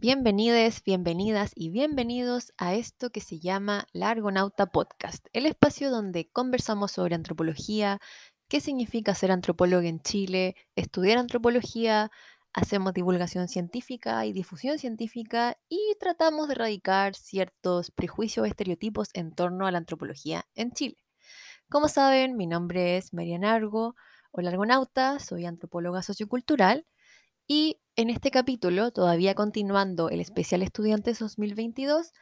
Bienvenides, bienvenidas y bienvenidos a esto que se llama La Argonauta Podcast, el espacio donde conversamos sobre antropología, qué significa ser antropólogo en Chile, estudiar antropología, hacemos divulgación científica y difusión científica y tratamos de erradicar ciertos prejuicios o estereotipos en torno a la antropología en Chile. Como saben, mi nombre es Mariana Argo, o la Argonauta, soy antropóloga sociocultural y en este capítulo, todavía continuando el especial Estudiantes 2022,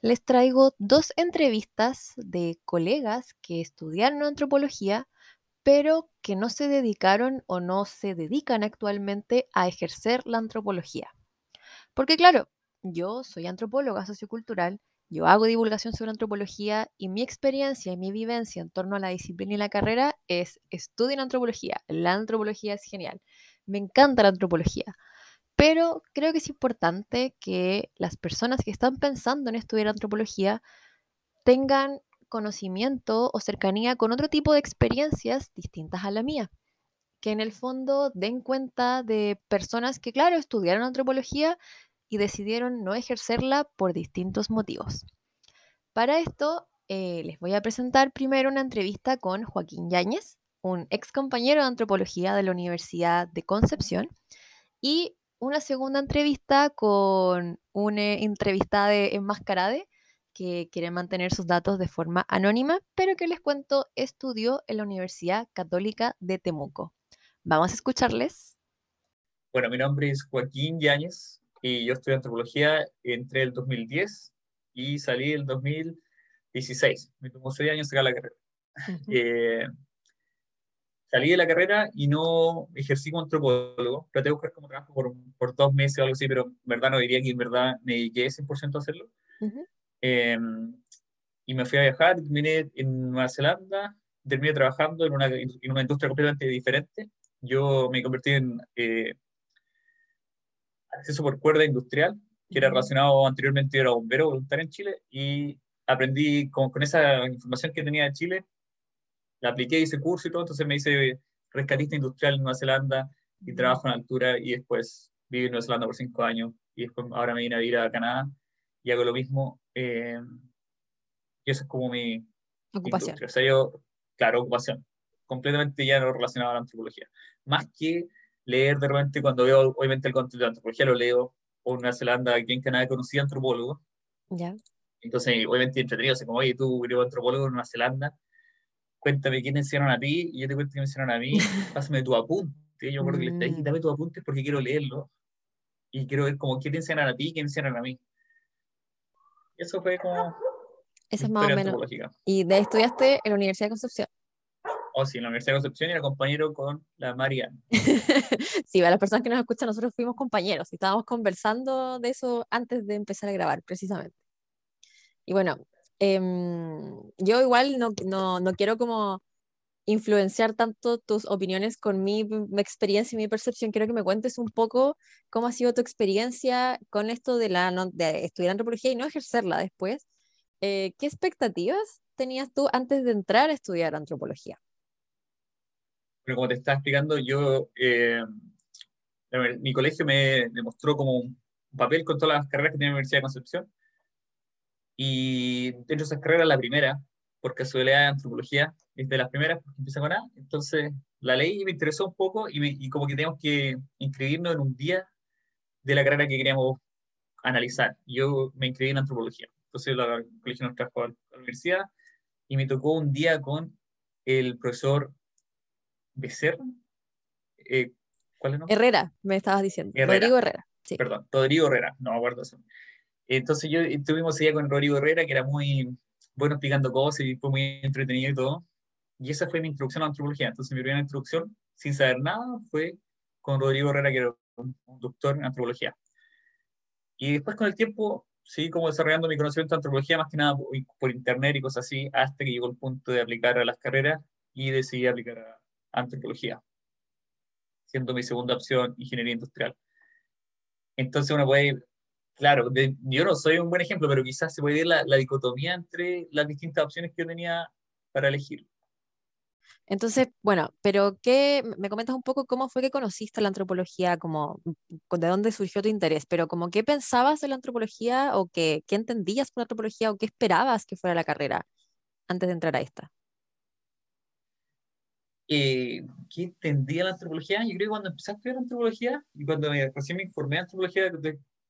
les traigo dos entrevistas de colegas que estudiaron antropología, pero que no se dedicaron o no se dedican actualmente a ejercer la antropología. Porque claro, yo soy antropóloga sociocultural, yo hago divulgación sobre antropología y mi experiencia y mi vivencia en torno a la disciplina y la carrera es estudiar antropología. La antropología es genial. Me encanta la antropología. Pero creo que es importante que las personas que están pensando en estudiar antropología tengan conocimiento o cercanía con otro tipo de experiencias distintas a la mía. Que en el fondo den cuenta de personas que, claro, estudiaron antropología y decidieron no ejercerla por distintos motivos. Para esto, eh, les voy a presentar primero una entrevista con Joaquín Yáñez, un ex compañero de antropología de la Universidad de Concepción, y una segunda entrevista con una entrevistada de Enmascarade que quiere mantener sus datos de forma anónima, pero que les cuento estudió en la Universidad Católica de Temuco. Vamos a escucharles. Bueno, mi nombre es Joaquín Yáñez y yo estudié antropología entre el 2010 y salí el 2016. Me tomó seis años sacar la carrera salí de la carrera y no ejercí como antropólogo. Traté de buscar como trabajo por, por, dos meses o algo así, pero en verdad no diría que en verdad me dediqué 100% a hacerlo. Em, y me fui a viajar, terminé en Nueva Zelanda, terminé trabajando en una, en una industria completamente diferente. Yo me convertí en eh, acceso por cuerda industrial, que era relacionado anteriormente, era bombero voluntario en Chile, y aprendí con, con esa información que tenía de Chile, apliqué, hice curso y todo, entonces me hice rescatista industrial en Nueva Zelanda y trabajo en altura y después viví en Nueva Zelanda por cinco años y después ahora me vine a vivir a Canadá y hago lo mismo. Eh, y eso es como mi ocupación. O sea, yo, claro, ocupación, completamente ya no relacionado a la antropología. Más que leer de repente cuando veo, obviamente, el contenido de antropología lo leo, o en Nueva Zelanda, aquí en Canadá conocí antropólogos. Ya. Entonces, obviamente, entretenido, así como, oye, tú eres antropólogo en Nueva Zelanda, cuéntame quién enseñaron a ti, y yo te cuento quién enseñaron a mí, pásame tu apunte. Yo me acuerdo que le dije, dame tu apunte porque quiero leerlo. Y quiero ver como quién te enseñaron a ti y quién enseñaron a mí. Eso fue como... Eso es más o menos. Y de ahí estudiaste en la Universidad de Concepción. Oh, sí, en la Universidad de Concepción y era compañero con la Mariana. sí, para las personas que nos escuchan, nosotros fuimos compañeros y estábamos conversando de eso antes de empezar a grabar, precisamente. Y bueno, Em, yo igual no, no, no, quiero como influenciar tanto tus opiniones con mi, mi, experiencia y mi percepción. Quiero que me cuentes un poco cómo ha sido tu experiencia con esto de, la, de estudiar antropología y no ejercerla después. Eh, ¿Qué expectativas tenías tú antes de entrar a estudiar antropología? Bueno, como te estaba explicando, yo, eh, mi colegio me demostró como un papel con todas las carreras que tiene la Universidad de Concepción y dentro de esas carreras, la primera, por casualidad de antropología, es de las primeras porque empieza con A. Entonces, la ley me interesó un poco y, y como que teníamos que inscribirnos en un día de la carrera que queríamos analizar. Yo me inscribí en antropología. Entonces, la, el colegio nos trajo a la universidad y me tocó un día con el profesor Becerra. Eh, ¿Cuál es el nombre? Herrera, me estabas diciendo. Rodrigo Herrera. Sí. Perdón, Rodrigo Herrera, no me acuerdo eso. Entonces yo estuvimos día con Rodrigo Herrera, que era muy bueno explicando cosas y fue muy entretenido y todo. Y esa fue mi introducción a antropología. Entonces mi primera introducción, sin saber nada, fue con Rodrigo Herrera, que era un, doctor en antropología. Y después con el tiempo, sí, como desarrollando mi conocimiento de antropología, más que nada por, internet y cosas así, hasta que llegó el punto de aplicar a las carreras y decidí aplicar a antropología, siendo mi segunda opción ingeniería industrial. Entonces uno puede claro, yo no soy un buen ejemplo, pero quizás se puede ver la, dicotomía entre las distintas opciones que yo tenía para elegir. Entonces, bueno, pero ¿qué, me comentas un poco cómo fue que conociste la antropología, como de dónde surgió tu interés, pero como qué pensabas de la antropología o qué, qué entendías por la antropología o qué esperabas que fuera la carrera antes de entrar a esta? Eh, ¿Qué entendía la antropología? Yo creo que cuando empecé a estudiar antropología y cuando me, recién me informé de antropología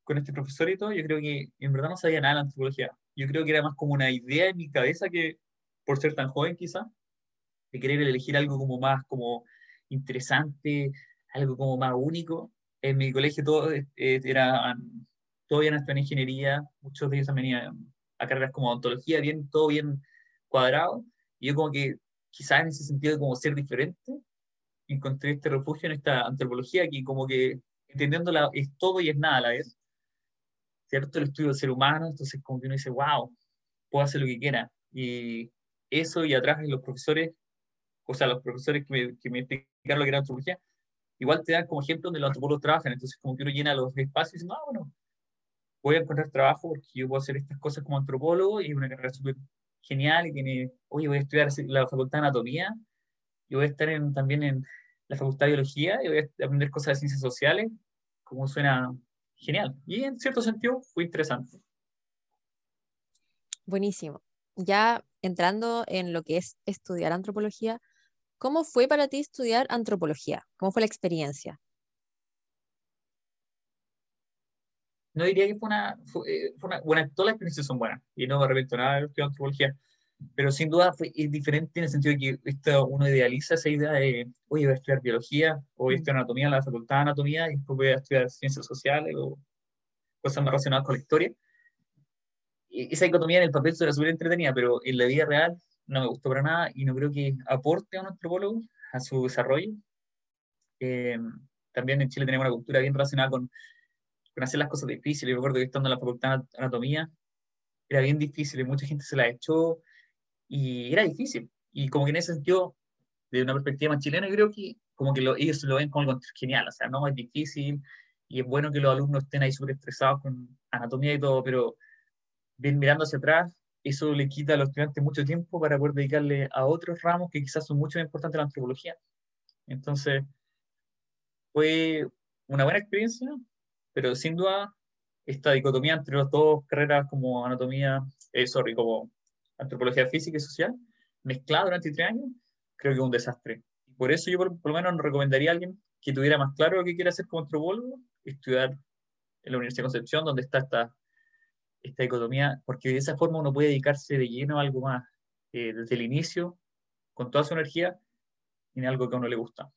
con este profesor y todo, yo creo que en verdad no sabía nada de la antropología. Yo creo que era más como una idea en mi cabeza que, por ser tan joven quizá, de querer elegir algo como más como interesante, algo como más único. En mi colegio todo eh, era, todo bien en ingeniería, muchos de ellos venían a carreras como ontología, bien, todo bien cuadrado. Y yo como que quizás en ese sentido de como ser diferente, encontré este refugio en esta antropología que como que entendiéndola es todo y es nada a la vez. ¿Cierto? El estudio del ser humano, entonces como que uno dice, wow, puedo hacer lo que quiera. Y eso y atrás los profesores o sea, los profesores que me, que explicaron lo que era antropología, igual te dan como ejemplo donde los antropólogos trabajan, entonces como que uno llena los espacios y dice, no, bueno, voy a encontrar trabajo porque yo puedo hacer estas cosas como antropólogo y es una carrera súper genial y tiene, oye, voy a estudiar la facultad de anatomía y voy a estar en, también en la facultad de biología y voy a aprender cosas de ciencias sociales, como suena genial. Y en cierto sentido fue interesante. Buenísimo. Ya entrando en lo que es estudiar antropología, ¿Cómo fue para ti estudiar antropología? ¿Cómo fue la experiencia? No diría que fue una, fue, eh, una todas las experiencias son buenas y no me arrepiento nada de estudiar antropología, pero sin duda fue, es diferente en el sentido de que esto, uno idealiza esa idea de, oye, voy a estudiar biología, o voy a mm. estudiar anatomía en la facultad de anatomía y después voy a estudiar ciencias sociales o cosas más relacionadas con la historia. Y esa dicotomía en el papel era súper entretenida, pero en la vida real no me gustó para nada y no creo que aporte a un antropólogo a su desarrollo. Eh, también en Chile tenemos una cultura bien relacionada con, con hacer las cosas difíciles. Yo recuerdo que estando en la facultad de anatomía era bien difícil y mucha gente se la echó y era difícil. Y como que en ese sentido, de una perspectiva más chilena, creo que como que lo, ellos lo ven como algo genial, o sea, no es difícil y es bueno que los alumnos estén ahí súper estresados con anatomía y todo, pero bien mirando hacia atrás, eso le quita a los estudiantes mucho tiempo para poder dedicarle a otros ramos que quizás son mucho más importantes de la antropología. Entonces, fue una buena experiencia, pero sin duda esta dicotomía entre las dos carreras como anatomía, eh, sorry, como antropología física y social, mezclada durante tres años, creo que es un desastre. Por eso yo por, lo menos no recomendaría a alguien que tuviera más claro lo que quiere hacer como antropólogo, estudiar en la Universidad de Concepción, donde está esta esta dicotomía, porque de esa forma uno puede dedicarse de lleno a algo más eh, desde el inicio, con toda su energía, en algo que a uno le gusta.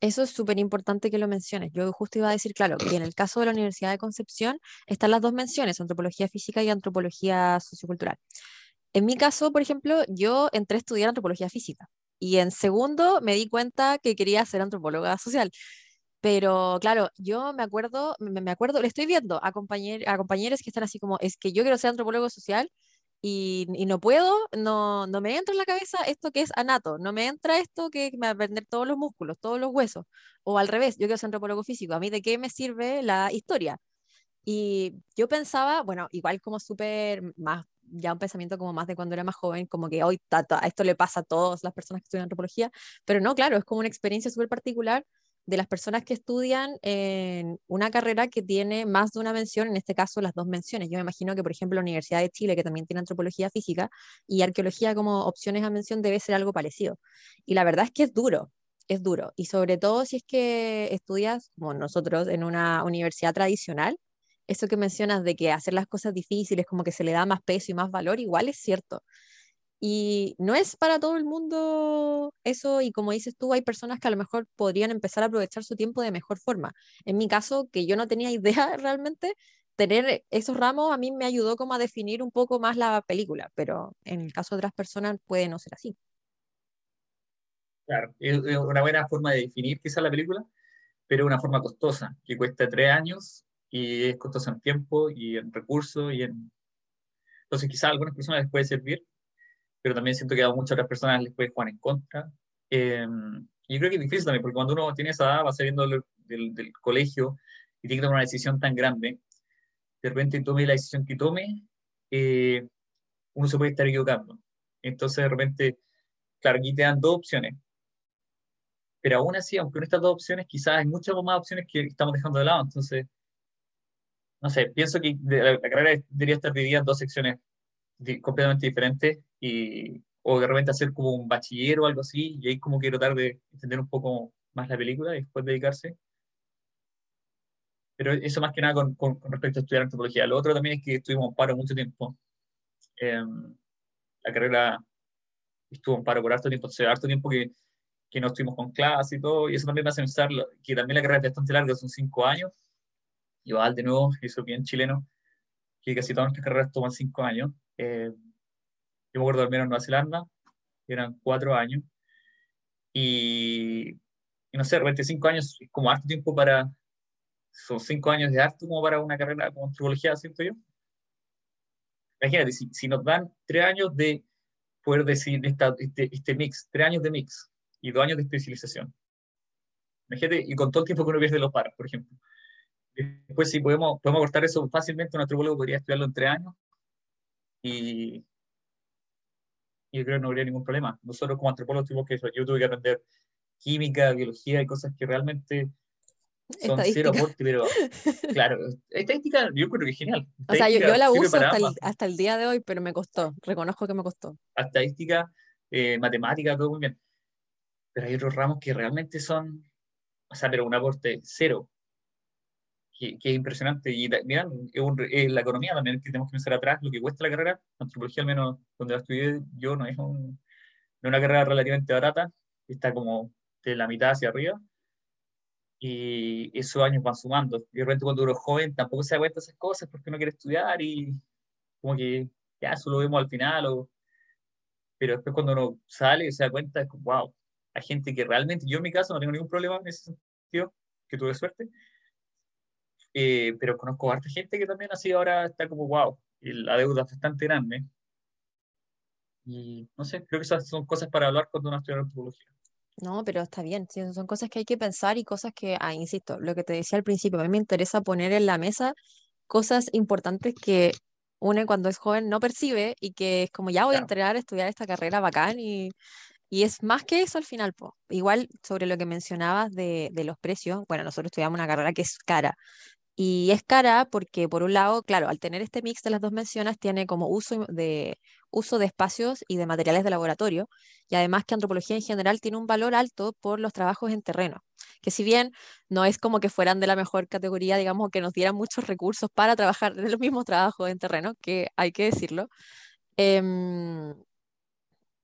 Eso es súper importante que lo menciones. Yo justo iba a decir, claro, que en el caso de la Universidad de Concepción están las dos menciones, antropología física y antropología sociocultural. En mi caso, por ejemplo, yo entré a estudiar antropología física y en segundo me di cuenta que quería ser antropóloga social. Pero claro, yo me acuerdo, me, acuerdo, le estoy viendo a, compañer, a compañeros que están así como, es que yo quiero ser antropólogo social y, no puedo, no, no me entra en la cabeza esto que es anato, no me entra esto que me va a aprender todos los músculos, todos los huesos. O al revés, yo quiero ser antropólogo físico, ¿a mí de qué me sirve la historia? Y yo pensaba, bueno, igual como súper más, ya un pensamiento como más de cuando era más joven, como que hoy esto le pasa a todas las personas que estudian antropología, pero no, claro, es como una experiencia súper particular de las personas que estudian en una carrera que tiene más de una mención, en este caso las dos menciones. Yo me imagino que, por ejemplo, la Universidad de Chile, que también tiene antropología física y arqueología como opciones a mención, debe ser algo parecido. Y la verdad es que es duro, es duro. Y sobre todo si es que estudias, como nosotros, en una universidad tradicional, eso que mencionas de que hacer las cosas difíciles, como que se le da más peso y más valor, igual es cierto. Y no es para todo el mundo eso, y como dices tú, hay personas que a lo mejor podrían empezar a aprovechar su tiempo de mejor forma. En mi caso, que yo no tenía idea realmente, tener esos ramos a mí me ayudó como a definir un poco más la película, pero en el caso de otras personas puede no ser así. Claro, es una buena forma de definir quizá la película, pero una forma costosa, que cuesta tres años y es costosa en tiempo y en recursos y en... Entonces quizá a algunas personas les puede servir, pero también siento que a muchas otras personas les puede jugar en contra. Eh, y creo que es difícil también, porque cuando uno tiene esa edad, va saliendo del, del, colegio y tiene que tomar una decisión tan grande, de repente tome la decisión que tome, eh, uno se puede estar equivocando. Entonces, de repente, claro, aquí te dan dos opciones. Pero aún así, aunque en estas dos opciones, quizás hay muchas más opciones que estamos dejando de lado. Entonces, no sé, pienso que la, carrera debería estar dividida en dos secciones completamente diferentes y, o de repente hacer como un bachiller o algo así, y ahí como quiero tratar de entender un poco más la película y después dedicarse. Pero eso más que nada con, con, respecto a estudiar antropología. Lo otro también es que estuvimos en paro mucho tiempo. Em, la carrera estuvo en paro por harto tiempo, hace harto tiempo que, que no estuvimos con clase y todo, y eso también me hace pensar que también la carrera es bastante larga, son cinco años. Igual, de nuevo, eso bien chileno, que casi todas nuestras carreras toman cinco años. Eh, yo me acuerdo al menos en Nueva Zelanda, eran cuatro años. Y, y no sé, de cinco años es como harto tiempo para, son cinco años de harto como para una carrera como antropología, siento yo. Imagínate, si, si nos dan tres años de poder decir esta, este, este mix, tres años de mix y dos años de especialización. Imagínate, y con todo el tiempo que uno pierde los paros, por ejemplo. Después, si podemos, podemos cortar eso fácilmente, un antropólogo podría estudiarlo en tres años y, yo creo que no habría ningún problema. Nosotros como antropólogos tuvimos que eso. Yo tuve que aprender química, biología y cosas que realmente son cero aporte, pero claro, estadística yo creo que es genial. O sea, yo, la uso hasta el, hasta el, día de hoy, pero me costó, reconozco que me costó. Estadística, eh, matemática, todo muy bien. Pero hay otros ramos que realmente son, o sea, pero un aporte cero que, es impresionante. Y mira, es, la economía también que tenemos que pensar atrás, lo que cuesta la carrera, antropología al menos donde la estudié yo, no es, un, una carrera relativamente barata, está como de la mitad hacia arriba, y esos años van sumando. Y de repente cuando uno es joven tampoco se da cuenta de esas cosas porque no quiere estudiar y como que ya eso lo vemos al final, o, pero después cuando uno sale y se da cuenta es como, wow, hay gente que realmente, yo en mi caso no tengo ningún problema en ese sentido, que tuve suerte, eh, pero conozco a harta gente que también así ahora está como, wow, la deuda es bastante grande. Y no sé, creo que esas son cosas para hablar cuando uno estudia antropología. No, pero está bien, son cosas que hay que pensar y cosas que, ah, insisto, lo que te decía al principio, a mí me interesa poner en la mesa cosas importantes que uno cuando es joven no percibe y que es como ya voy a entrar a estudiar esta carrera bacán y, y es más que eso al final, po. Igual sobre lo que mencionabas de, de, los precios, bueno, nosotros estudiamos una carrera que es cara, y es cara porque, por un lado, claro, al tener este mix de las dos menciones, tiene como uso de, uso de espacios y de materiales de laboratorio, y además que antropología en general tiene un valor alto por los trabajos en terreno, que si bien no es como que fueran de la mejor categoría, digamos, que nos dieran muchos recursos para trabajar en los mismos trabajos en terreno, que hay que decirlo, em,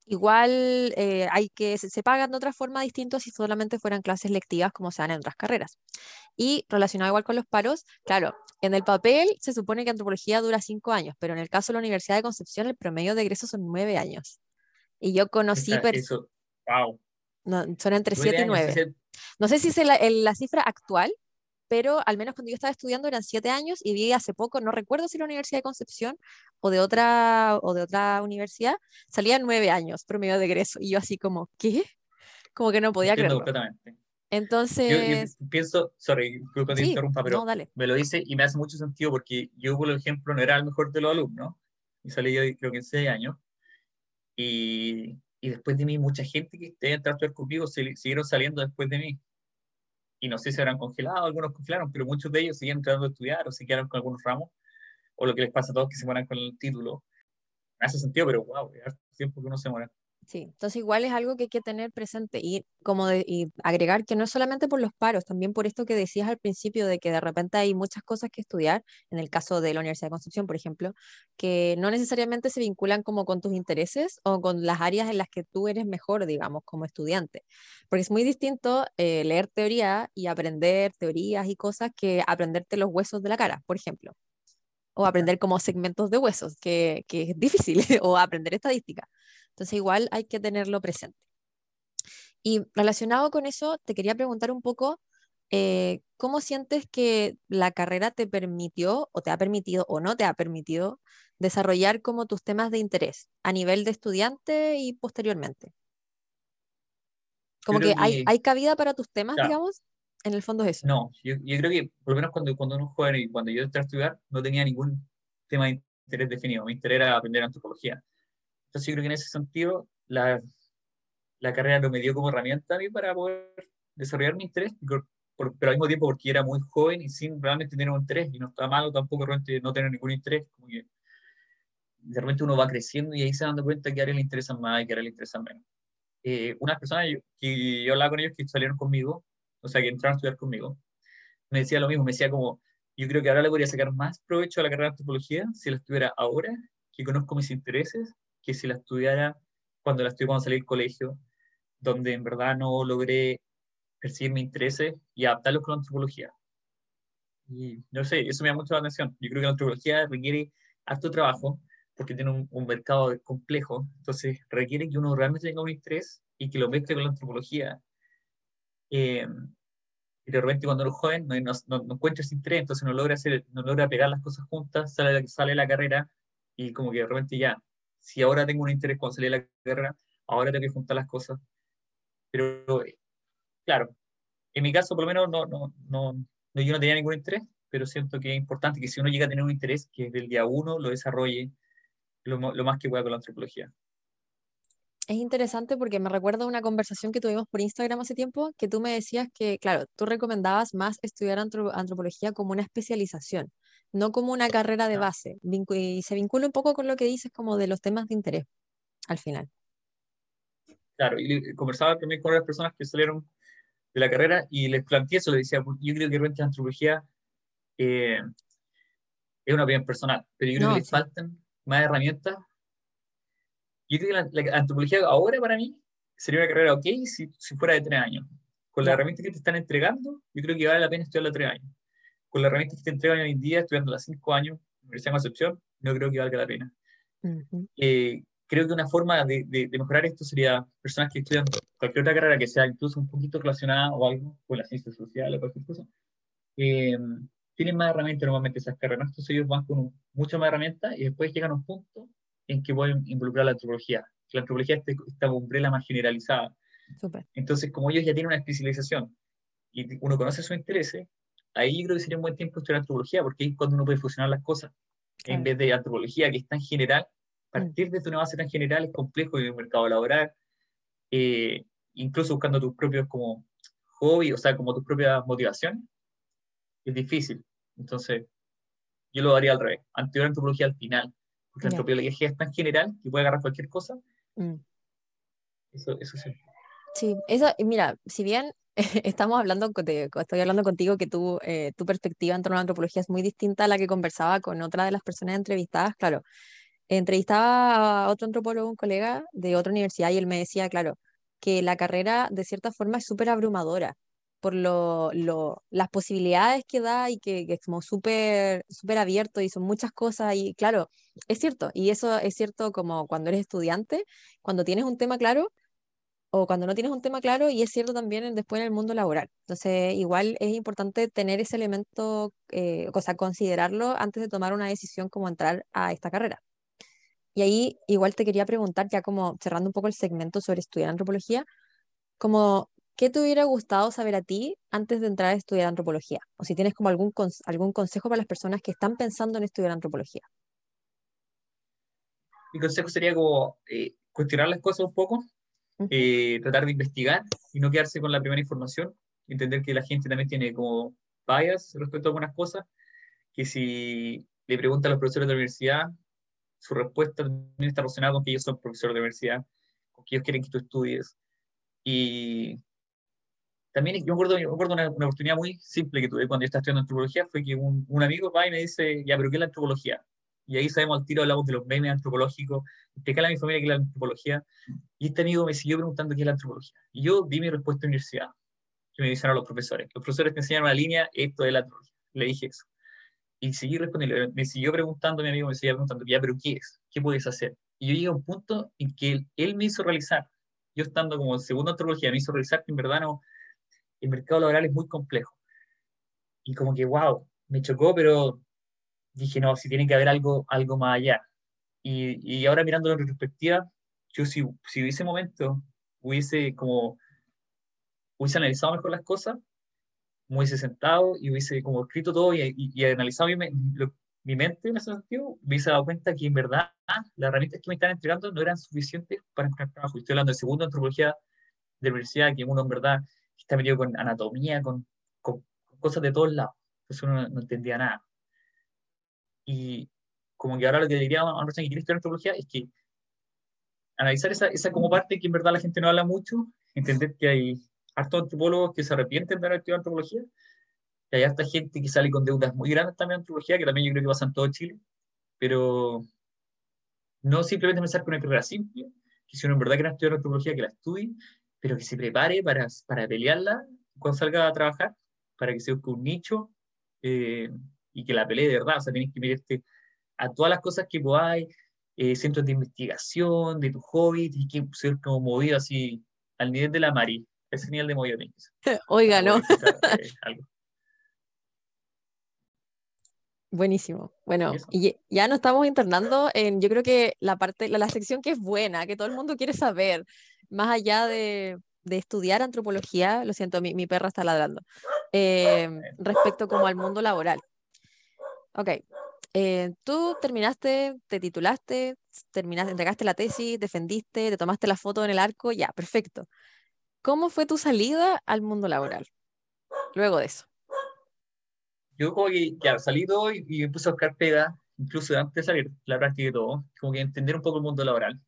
Igual eh, hay que, se, pagan de otra forma distinta si solamente fueran clases lectivas como se dan en otras carreras. Y relacionado igual con los paros, claro, en el papel se supone que antropología dura cinco años, pero en el caso de la Universidad de Concepción el promedio de egreso son nueve años. Y yo conocí... Eso, wow. No, son entre siete y nueve. No sé si es la, la cifra actual, pero al menos cuando yo estaba estudiando eran siete años y vi hace poco, no recuerdo si la Universidad de Concepción o de otra, o de otra universidad, salían nueve años promedio de egreso. Y yo así como, ¿qué? Como que no podía creerlo. completamente. Entonces... Yo, pienso, sorry, que te interrumpa, pero me lo dice y me hace mucho sentido porque yo, por ejemplo, no era el mejor de los alumnos y salí yo creo que en seis años y, y después de mí mucha gente que entrando a estudiar conmigo siguieron saliendo después de mí y no sé si eran congelados, algunos congelaron, pero muchos de ellos siguen tratando de estudiar o se quedaron con algunos ramos, o lo que les pasa a todos que se mueran con el título. Me hace sentido, pero wow, es tiempo que uno se muera. Sí, entonces igual es algo que hay que tener presente y como de, y agregar que no es solamente por los paros, también por esto que decías al principio de que de repente hay muchas cosas que estudiar, en el caso de la Universidad de Concepción, por ejemplo, que no necesariamente se vinculan como con tus intereses o con las áreas en las que tú eres mejor, digamos, como estudiante. Porque es muy distinto eh, leer teoría y aprender teorías y cosas que aprenderte los huesos de la cara, por ejemplo o aprender como segmentos de huesos, que, que es difícil, o aprender estadística. Entonces igual hay que tenerlo presente. Y relacionado con eso, te quería preguntar un poco, eh, ¿cómo sientes que la carrera te permitió o te ha permitido o no te ha permitido desarrollar como tus temas de interés a nivel de estudiante y posteriormente? Como que, Hay, hay, cabida para tus temas, digamos, en el fondo es eso. No, yo, yo, creo que por lo menos cuando, cuando uno es joven y cuando yo entré a estudiar, no tenía ningún tema de interés definido. Mi interés era aprender antropología. Entonces yo creo que en ese sentido, la, la carrera no me dio como herramienta a mí para poder desarrollar mi interés, pero al mismo tiempo porque era muy joven y sin realmente tener un interés, y no está malo tampoco realmente no tener ningún interés, como que de repente uno va creciendo y ahí se dando cuenta que él le interesan más y que él le interesan menos. Eh, unas personas que yo hablaba con ellos que salieron conmigo, o sea, que entraron a estudiar conmigo, me decía lo mismo, me decía como, yo creo que ahora le podría sacar más provecho a la carrera de antropología si la estuviera ahora, que conozco mis intereses, que si la estudiara cuando la estudié cuando salí del colegio, donde en verdad no logré percibir mis intereses y adaptarlos con la antropología. Y no sé, eso me da mucha atención. Yo creo que la antropología requiere harto trabajo, porque tiene un, mercado complejo, entonces requiere que uno realmente tenga un interés y que lo mezcle con la antropología. Eh, y de repente cuando uno es joven no, no, no, encuentra ese interés, entonces no logra, hacer, no logra pegar las cosas juntas, sale, sale la carrera y como que de repente ya, si ahora tengo un interés cuando salí de la carrera, ahora tengo que juntar las cosas. Pero claro, en mi caso por lo menos no, no, no, yo no tenía ningún interés, pero siento que es importante que si uno llega a tener un interés, que desde el día uno lo desarrolle lo, más que pueda con la antropología. Es interesante porque me recuerda una conversación que tuvimos por Instagram hace tiempo, que tú me decías que, claro, tú recomendabas más estudiar antropología como una especialización, no como una carrera de base. Y se vincula un poco con lo que dices como de los temas de interés al final. Claro, y conversaba también con otras personas que salieron de la carrera y les planteé eso, les decía, yo creo que realmente antropología eh, es una opinión personal, pero yo creo que les faltan más herramientas. Yo creo que la, antropología ahora para mí sería una carrera ok si, si fuera de tres años. Con las herramientas que te están entregando, yo creo que vale la pena estudiarla tres años. Con las herramientas que te entregan hoy en día, estudiando las cinco años, Universidad de Concepción, no creo que valga la pena. Eh, creo que una forma de, de, mejorar esto sería personas que estudian cualquier otra carrera que sea incluso un poquito relacionada o algo con la ciencia social o cualquier cosa. Eh, tienen más herramientas normalmente esas carreras, entonces ellos van con muchas más herramientas y después llegan a un punto en que pueden involucrar la antropología. La antropología es esta umbrella más generalizada. Entonces, como ellos ya tienen una especialización y uno conoce sus intereses, ahí yo creo que sería un buen tiempo estudiar antropología, porque es cuando uno puede fusionar las cosas. En vez de antropología, que es tan general, partir desde una base tan general es complejo en el mercado laboral, eh, incluso buscando tus propios como hobby, o sea, como tus propias motivaciones, es difícil. Entonces, yo lo daría al revés. Anterior antropología al final. Porque la antropología es tan general que puede agarrar cualquier cosa. Mm. Eso, eso sí. Sí, eso, mira, si bien estamos hablando, estoy hablando contigo que tu, eh, tu perspectiva en torno a la antropología es muy distinta a la que conversaba con otra de las personas entrevistadas, claro. Entrevistaba a otro antropólogo, un colega de otra universidad, y él me decía, claro, que la carrera de cierta forma es súper abrumadora por lo, lo, las posibilidades que da y que, es como súper súper abierto y son muchas cosas y claro, es cierto, y eso es cierto como cuando eres estudiante, cuando tienes un tema claro o cuando no tienes un tema claro y es cierto también después en el mundo laboral. Entonces, igual es importante tener ese elemento, eh, o sea, considerarlo antes de tomar una decisión como entrar a esta carrera. Y ahí igual te quería preguntar, ya como cerrando un poco el segmento sobre estudiar antropología, como ¿qué te hubiera gustado saber a ti antes de entrar a estudiar antropología? O si tienes como algún, algún consejo para las personas que están pensando en estudiar antropología. Mi consejo sería como eh, cuestionar las cosas un poco, eh, tratar de investigar y no quedarse con la primera información, entender que la gente también tiene como bias respecto a algunas cosas, que si le preguntan a los profesores de la universidad, su respuesta también está relacionada con que ellos son profesores de universidad, con que ellos quieren que tú estudies. Y también yo me acuerdo, yo me acuerdo una, una, oportunidad muy simple que tuve cuando yo estaba estudiando antropología, fue que un, un, amigo va y me dice, ya, pero ¿qué es la antropología? Y ahí sabemos al tiro, hablamos de los memes antropológicos, explicarle a mi familia qué es la antropología, y este amigo me siguió preguntando qué es la antropología. Y yo di mi respuesta la universidad, que me dijeron los profesores. Los profesores me enseñaron una línea, esto es la antropología. Le dije eso. Y seguí respondiendo, me siguió preguntando, mi amigo me seguía preguntando, ya, pero ¿qué es? ¿Qué puedes hacer? Y yo llegué a un punto en que él, él me hizo realizar, yo estando como en segunda antropología, me hizo realizar que en verdad no, el mercado laboral es muy complejo. Y como que, wow, me chocó, pero dije, no, si tiene que haber algo, algo más allá. Y, y ahora mirando en retrospectiva, yo si, si hubiese momento hubiese como, hubiese analizado mejor las cosas, me hubiese sentado y hubiese como escrito todo y, y, analizado mi, mi, mente en ese sentido, me hubiese dado cuenta que en verdad las herramientas que me están entregando no eran suficientes para encontrar trabajo. Estoy hablando de segundo antropología de universidad, que uno en verdad está metido con anatomía, con, con cosas de todos lados. Entonces uno no, entendía nada. Y como que ahora lo que diría a una persona que quiere estudiar antropología es que analizar esa, esa como parte que en verdad la gente no habla mucho, entender que hay hartos antropólogos que se arrepienten de haber estudiado antropología, que hay harta gente que sale con deudas muy grandes también en antropología, que también yo creo que pasa en todo Chile, pero no simplemente pensar con una carrera simple, que si uno en verdad quiere estudiar antropología, que la estudie, pero que se prepare para, para pelearla cuando salga a trabajar, para que se busque un nicho eh, y que la pelee de verdad. O sea, tenés que mirarte a todas las cosas que podáis, eh, centros de investigación, de tu hobby, tienes que ser como movido así al nivel de la Mari. Ese nivel de movido Oiga, ¿no? Eh, Buenísimo. Bueno, y ya nos estamos internando en, yo creo que la parte, la, sección que es buena, que todo el mundo quiere saber, más allá de, estudiar antropología, lo siento, mi, mi perra está ladrando, eh, respecto como al mundo laboral. Ok, eh, tú terminaste, te titulaste, terminaste, entregaste la tesis, defendiste, te tomaste la foto en el arco, ya, perfecto. ¿Cómo fue tu salida al mundo laboral luego de eso? Yo como que ya salí todo y, y me puse a buscar pega, incluso antes de salir la práctica y todo, como que entender un poco el mundo laboral.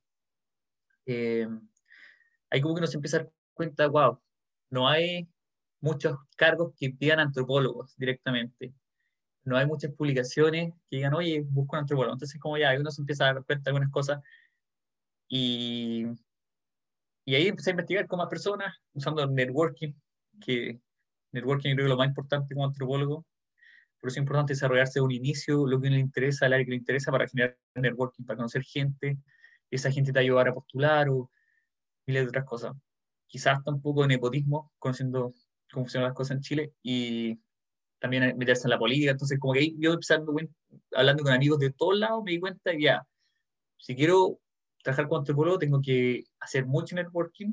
Eh, ahí como que nos empieza a dar cuenta, wow, no hay muchos cargos que pidan antropólogos directamente. No hay muchas publicaciones que digan, oye, busco un antropólogo. Entonces, como ya, uno se empieza a dar cuenta de algunas cosas. Y, y ahí empecé a investigar con más personas, usando networking, que networking creo que es lo más importante como antropólogo. Por eso es importante desarrollarse de un inicio, lo que le interesa, el área que le interesa para generar networking, para conocer gente. Esa gente te va a ayudar a postular o miles de otras cosas. Quizás hasta un poco de nepotismo, conociendo cómo funcionan las cosas en Chile. Y también meterse en la política. Entonces, como que ahí yo empezando, hablando con amigos de todos lados, me di cuenta que ya, si quiero trabajar con antropólogo, tengo que hacer mucho networking,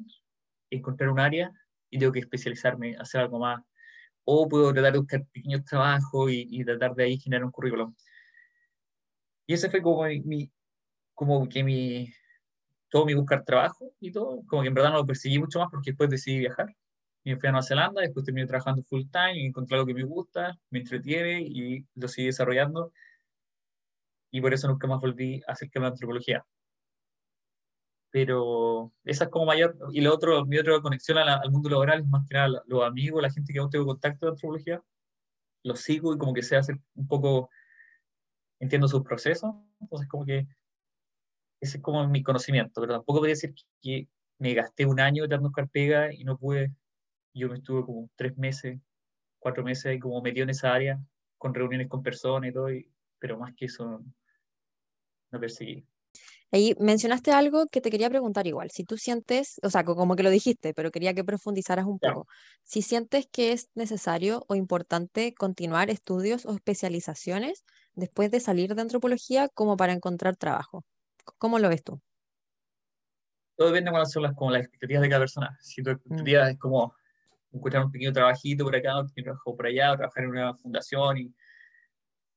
encontrar un área y tengo que especializarme, hacer algo más. O puedo tratar de buscar pequeños trabajos y, tratar de ahí generar un currículum. Y ese fue como mi, como que mi, todo mi buscar trabajo y todo, como que en verdad no lo perseguí mucho más porque después decidí viajar y fui a Nueva Zelanda, después terminé trabajando full time y encontré algo que me gusta, me entretiene y lo sigo desarrollando. Y por eso nunca más volví a hacer la antropología. Pero esa es como mayor. Y lo otro, mi otra conexión al mundo laboral es más que nada los amigos, la gente que aún tengo contacto de antropología. Los sigo y como que sé hacer un poco. Entiendo sus procesos. Entonces, como que. Ese es como mi conocimiento. Pero tampoco podría decir que me gasté un año dando carpega y no pude yo me estuve como tres meses, cuatro meses ahí como metido en esa área, con reuniones con personas y todo, pero más que eso no perseguí. Ahí mencionaste algo que te quería preguntar igual, si tú sientes, o sea, como que lo dijiste, pero quería que profundizaras un poco, si sientes que es necesario o importante continuar estudios o especializaciones después de salir de antropología como para encontrar trabajo. ¿Cómo lo ves tú? Todo depende de cuáles son las, como las expectativas de cada persona. Si tu mm. expectativa es como encontrar un pequeño trabajito por acá, un pequeño trabajo por allá, o trabajar en una fundación. Y...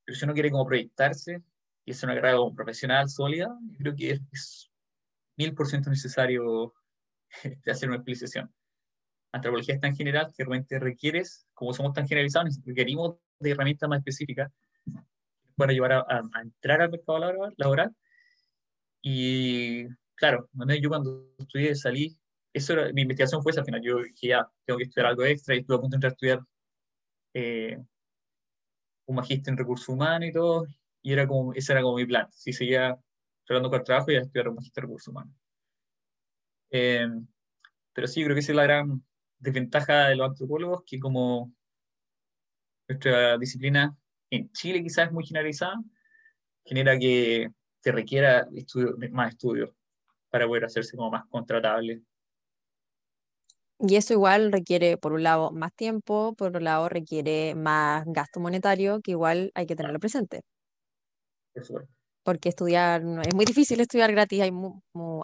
Pero si uno quiere como proyectarse y es una carrera como profesional sólida, yo creo que es mil por ciento necesario de hacer una especialización. Antropología es tan general que realmente requieres, como somos tan generalizados, requerimos de herramientas más específicas para ayudar a, entrar al mercado laboral, laboral. Y claro, yo cuando estudié salí eso era, mi investigación fue esa al final. Yo dije, ya, tengo que estudiar algo extra y estuve a punto de entrar a estudiar eh, un magíster en recursos humanos y todo, y era como, ese era como mi plan. Si seguía trabajando con el trabajo, iba a estudiar un magíster en recursos humanos. Eh, pero sí, creo que esa es la gran desventaja de los antropólogos, que como nuestra disciplina en Chile quizás es muy generalizada, genera que se requiera estudio, más estudios para poder hacerse como más contratable y eso igual requiere, por un lado, más tiempo, por otro lado, requiere más gasto monetario, que igual hay que tenerlo presente. Porque estudiar, es muy difícil estudiar gratis, hay,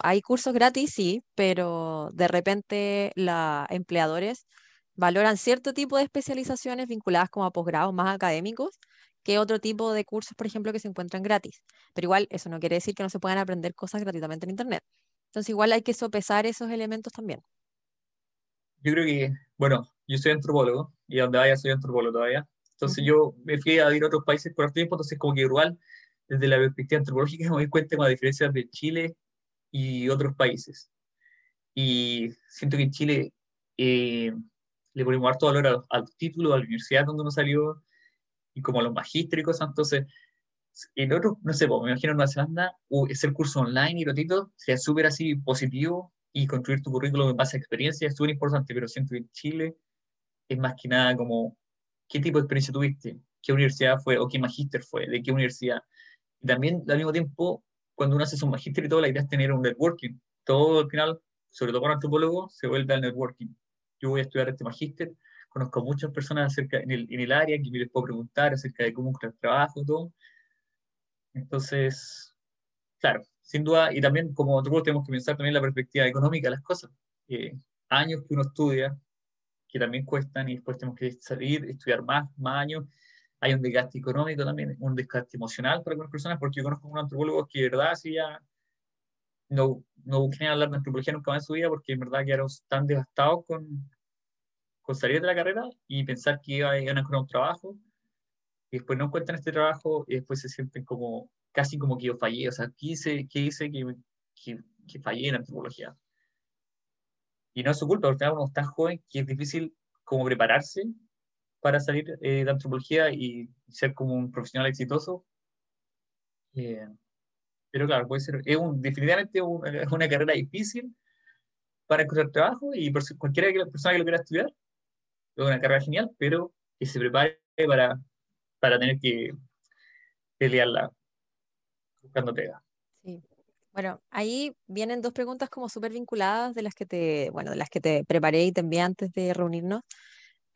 hay cursos gratis, sí, pero de repente los empleadores valoran cierto tipo de especializaciones vinculadas como a posgrados más académicos que otro tipo de cursos, por ejemplo, que se encuentran gratis. Pero igual eso no quiere decir que no se puedan aprender cosas gratuitamente en Internet. Entonces igual hay que sopesar esos elementos también. yo creo que, bueno, yo soy antropólogo y donde vaya soy antropólogo todavía. Entonces yo me fui a ir a otros países por tiempo, entonces como que igual, desde la perspectiva antropológica, me doy cuenta con las diferencias de Chile y otros países. Y siento que en Chile eh, le ponemos harto valor al, al título, a la universidad donde uno salió, y como los magístricos, entonces en otro, no sé, me imagino en Nueva Zelanda, es el curso online y rotito, sería súper así positivo y construir tu currículum en base a experiencia es súper importante, pero siento que en Chile es más que nada como, ¿qué tipo de experiencia tuviste? ¿Qué universidad fue? ¿O qué magíster fue? ¿De qué universidad? Y también, al mismo tiempo, cuando uno hace un magíster y todo, la idea es tener un networking. Todo al final, sobre todo para antropólogo, se vuelve al networking. Yo voy a estudiar este magíster, conozco muchas personas acerca, en, el, en el área que me les puedo preguntar acerca de cómo el trabajo, todo. Entonces, claro, sin duda, y también como antropólogos tenemos que pensar también la perspectiva económica de las cosas. Eh, años que uno estudia, que también cuestan, y después tenemos que salir, estudiar más, más años. Hay un desgaste económico también, un desgaste emocional para algunas personas, porque yo conozco a un antropólogo que de verdad sí ya no, no busquen hablar de antropología nunca más en su vida, porque en verdad quedaron tan devastados con, con salir de la carrera y pensar que iban a encontrar un trabajo, y después no encuentran este trabajo y después se sienten como, casi como que yo fallé, o sea, ¿qué hice, qué hice que, que, que fallé en antropología? Y no es su culpa, porque uno es tan joven que es difícil como prepararse para salir eh, de antropología y ser como un profesional exitoso. Eh, pero claro, puede ser, es un, definitivamente una carrera difícil para encontrar trabajo y por cualquiera persona que lo quiera estudiar, es una carrera genial, pero que se prepare para para tener que pelearla buscando pega. Sí. Bueno, ahí vienen dos preguntas como súper vinculadas de las que te, bueno, de las que te preparé y te envié antes de reunirnos.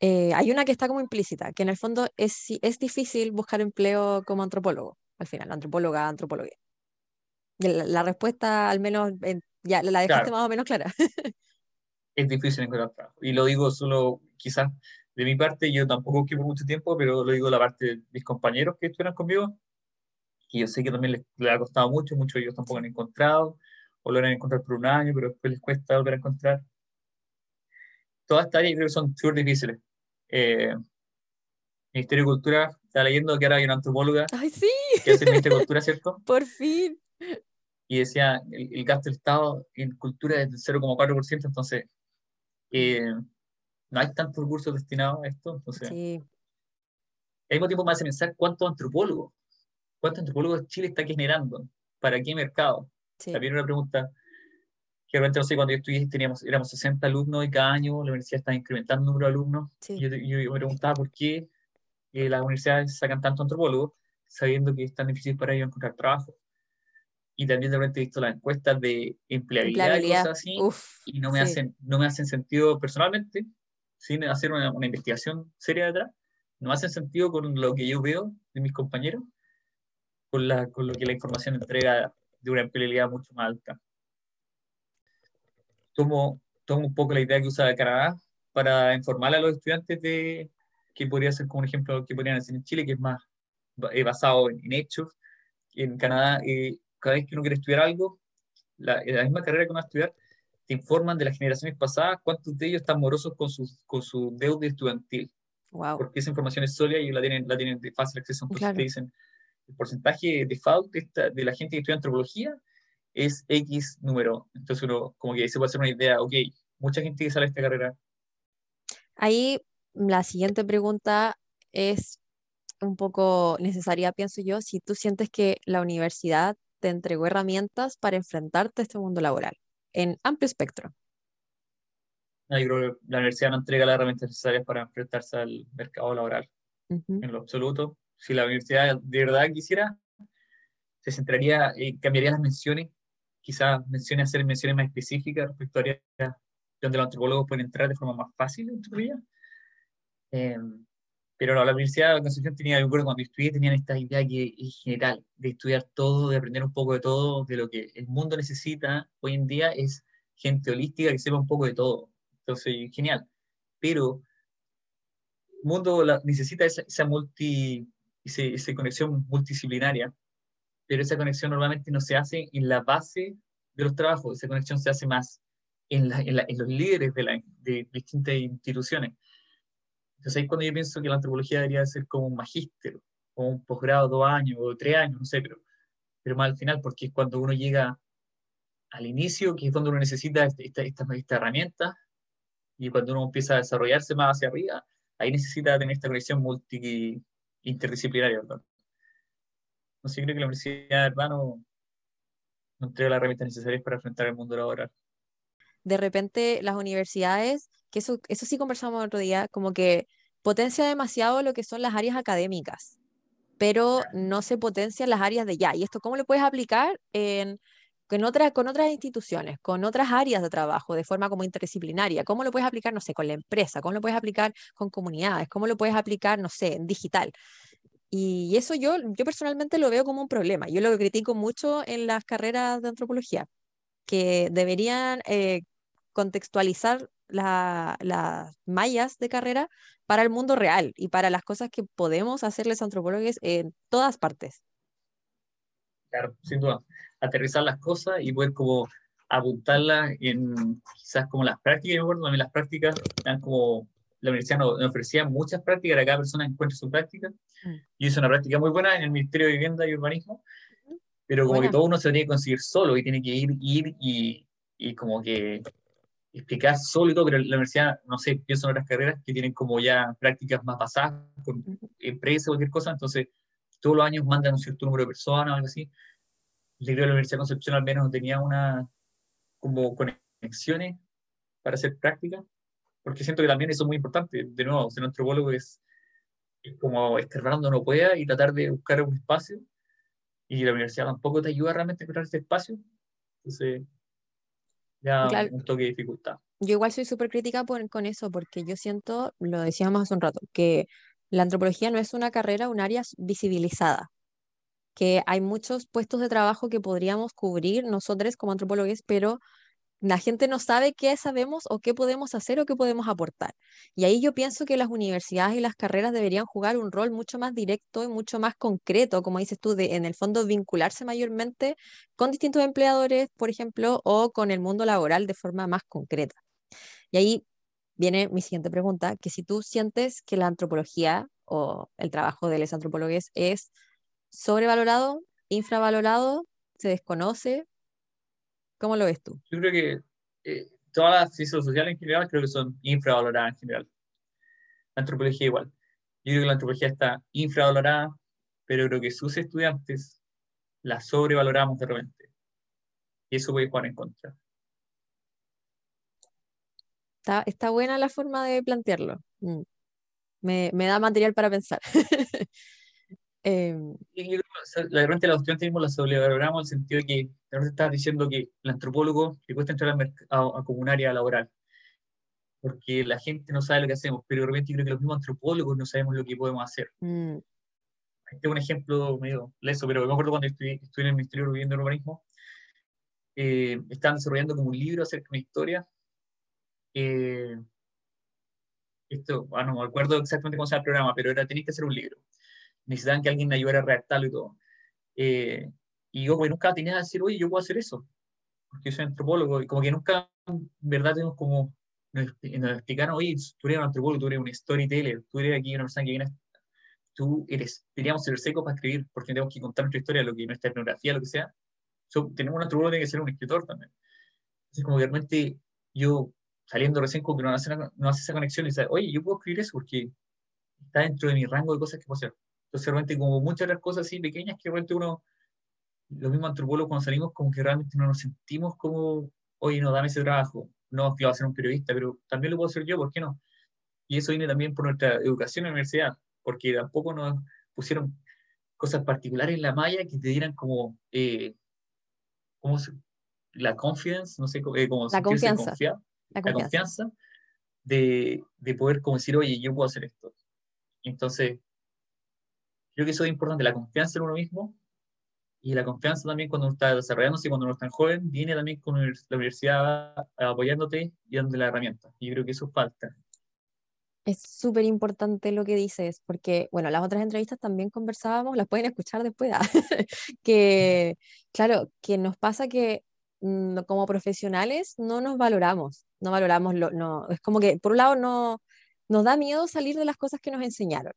Eh, hay una que está como implícita, que en el fondo es, es difícil buscar empleo como antropólogo, al final, antropóloga, antropología. La, la respuesta, al menos, ya la dejaste más o menos clara. es difícil encontrar trabajo. Y lo digo solo, quizás de mi parte, yo tampoco busqué por mucho tiempo, pero lo digo la parte de mis compañeros que estuvieron conmigo, que yo sé que también les, ha costado mucho, muchos de ellos tampoco han encontrado, o lo han encontrado por un año, pero después les cuesta volver a encontrar. Todas estas áreas creo que son súper difíciles. Eh, Ministerio de Cultura, está leyendo que ahora hay una antropóloga ¡Ay, sí! que hace el Ministerio de Cultura, ¿cierto? Por fin. Y decía, el, gasto del Estado en cultura es del 0,4%, entonces eh, no hay tantos recursos destinados a esto. Entonces, sí. al mismo tiempo me hace pensar cuántos antropólogos, cuántos antropólogos Chile está generando, para qué mercado. También una pregunta que realmente no sé, cuando yo estudié teníamos, éramos 60 alumnos y cada año la universidad está incrementando el número de alumnos. Y yo, yo, me preguntaba por qué eh, las universidades sacan tanto antropólogos, sabiendo que es tan difícil para ellos encontrar trabajo. Y también de repente he visto las encuestas de empleabilidad, y cosas así, y no me, hacen, no me hacen sentido personalmente, sin hacer una, investigación seria detrás, no hace sentido con lo que yo veo de mis compañeros, con, la, con lo que la información entrega de una empleabilidad mucho más alta. Tomo, tomo un poco la idea que usa Canadá para informar a los estudiantes de que podría ser como un ejemplo que podrían hacer en Chile, que es más eh, basado en, hechos. En Canadá, eh, cada vez que uno quiere estudiar algo, la, la misma carrera que uno va a estudiar, te informan de las generaciones pasadas cuántos de ellos están morosos con su, con su deuda estudiantil. Wow. Porque esa información es sólida y la tienen, la tienen de fácil acceso. Entonces te dicen, el porcentaje de default de, de la gente que estudia antropología es X número. Entonces uno como que se puede hacer una idea, ok, mucha gente que sale de esta carrera. Ahí la siguiente pregunta es un poco necesaria, pienso yo, si tú sientes que la universidad te entregó herramientas para enfrentarte a este mundo laboral en amplio espectro. yo creo que la universidad no entrega las herramientas necesarias para enfrentarse al mercado laboral. En lo absoluto. Si la universidad de verdad quisiera, se centraría, y cambiaría las menciones, quizás menciones, hacer menciones más específicas respecto a áreas donde los antropólogos pueden entrar de forma más fácil, en eh, pero la Universidad de Concepción tenía, yo cuando estudié, tenían esta idea que es general, de estudiar todo, de aprender un poco de todo, de lo que el mundo necesita hoy en día es gente holística que sepa un poco de todo. Entonces, genial. Pero el mundo necesita esa, multi, esa conexión multidisciplinaria, pero esa conexión normalmente no se hace en la base de los trabajos, esa conexión se hace más en, los líderes de, de, distintas instituciones. Entonces ahí cuando yo pienso que la antropología debería ser como un magíster, o un posgrado dos años, o tres años, no sé, pero, pero más al final, porque es cuando uno llega al inicio, que es donde uno necesita esta, esta, esta, herramienta, y cuando uno empieza a desarrollarse más hacia arriba, ahí necesita tener esta conexión multi interdisciplinaria, ¿verdad? No sé, creo que la universidad, hermano, no entrega las herramientas necesarias para enfrentar el mundo laboral. De repente, las universidades, que eso, eso sí conversamos otro día, como que potencia demasiado lo que son las áreas académicas, pero no se potencian las áreas de ya. ¿Y esto cómo lo puedes aplicar en con, otras con otras instituciones, con otras áreas de trabajo, de forma como interdisciplinaria. ¿Cómo lo puedes aplicar, no sé, con la empresa? ¿Cómo lo puedes aplicar con comunidades? ¿Cómo lo puedes aplicar, no sé, en digital? Y eso yo, yo personalmente lo veo como un problema. Yo lo critico mucho en las carreras de antropología, que deberían eh, contextualizar las mallas de carrera para el mundo real y para las cosas que podemos hacerles antropólogos en todas partes. Claro, sin duda aterrizar las cosas y poder como apuntarlas en quizás como las prácticas. Yo me acuerdo también las prácticas eran como la universidad nos, ofrecía muchas prácticas para que cada persona encuentre su práctica. Mm. Yo hice una práctica muy buena en el Ministerio de Vivienda y Urbanismo, pero como que todo uno se tiene que conseguir solo y tiene que ir, ir y, y como que explicar solo y todo, pero la universidad, no sé, pienso en otras carreras que tienen como ya prácticas más basadas con empresas cualquier cosa, entonces todos los años mandan un cierto número de personas o algo así, creo que la Universidad de Concepción al menos tenía una como conexiones para hacer práctica, porque siento que también eso es muy importante. De nuevo, ser antropólogo es, es como escarbar donde uno pueda y tratar de buscar un espacio, y la universidad tampoco te ayuda realmente a encontrar ese espacio. Entonces, ya un toque de dificultad. Yo igual soy súper crítica con eso, porque yo siento, lo decíamos hace un rato, que la antropología no es una carrera, un área visibilizada que hay muchos puestos de trabajo que podríamos cubrir nosotros como antropólogos, pero la gente no sabe qué sabemos o qué podemos hacer o qué podemos aportar. Y ahí yo pienso que las universidades y las carreras deberían jugar un rol mucho más directo y mucho más concreto, como dices tú, de en el fondo vincularse mayormente con distintos empleadores, por ejemplo, o con el mundo laboral de forma más concreta. Y ahí viene mi siguiente pregunta, que si tú sientes que la antropología o el trabajo de los antropólogos es sobrevalorado, infravalorado, se desconoce. ¿Cómo lo ves tú? Yo creo que eh, todas las ciencias sociales en general creo que son infravaloradas en general. La antropología igual. Yo creo que la antropología está infravalorada, pero creo que sus estudiantes la sobrevaloramos de repente. Y eso puede jugar en contra. Está, está buena la forma de plantearlo. Mm. Me, me da material para pensar. Eh, la de la cuestión tenemos la sobrevaloramos en el sentido de que la estás diciendo que el antropólogo le cuesta entrar a, a, como un área laboral, porque la gente no sabe lo que hacemos, pero de repente creo que los mismos antropólogos no sabemos lo que podemos hacer. Mm. Este es un ejemplo medio leso, pero me acuerdo cuando estuve, en el Ministerio y Urbanismo, eh, estaban desarrollando como un libro acerca de una historia. Eh, esto, bueno, ah, no me acuerdo exactamente cómo se llama el programa, pero era, tenéis que hacer un libro necesitaban que alguien me ayudara a redactarlo y todo. Eh, y yo, pues, nunca tenía que decir, oye, yo puedo hacer eso, porque yo soy antropólogo, y como que nunca, en verdad, tenemos como, nos, explicaron, oye, tú eres un antropólogo, tú eres un storyteller, tú eres aquí una persona que viene, tú eres, teníamos ser seco para escribir, porque tenemos que contar nuestra historia, lo que nuestra etnografía, lo que sea. tenemos un antropólogo tiene que ser un escritor también. Entonces, como que realmente yo, saliendo recién, como que no hace, no hace esa conexión y dice, oye, yo puedo escribir eso porque está dentro de mi rango de cosas que puedo hacer. Entonces, realmente, como muchas otras cosas así pequeñas que realmente uno, los mismos antropólogos cuando salimos, como que realmente no nos sentimos como, oye, no, dame ese trabajo. No, que va a ser un periodista, pero también lo puedo hacer yo, ¿por qué no? Y eso viene también por nuestra educación en la universidad, porque tampoco nos pusieron cosas particulares en la malla que te dieran como, eh, ¿cómo se, la confidence, no sé, eh, como la confianza. la confianza, de, de, poder como decir, oye, yo puedo hacer esto. Entonces, Creo que eso es importante, la confianza en uno mismo y la confianza también cuando uno está desarrollándose y cuando uno está joven, viene también con la universidad apoyándote y dándote la herramienta. Y yo creo que eso falta. Es súper importante lo que dices, porque, bueno, las otras entrevistas también conversábamos, las pueden escuchar después, ¿ah? que, claro, que nos pasa que mm, como profesionales no nos valoramos, no valoramos, lo, no, es como que por un lado no, nos da miedo salir de las cosas que nos enseñaron,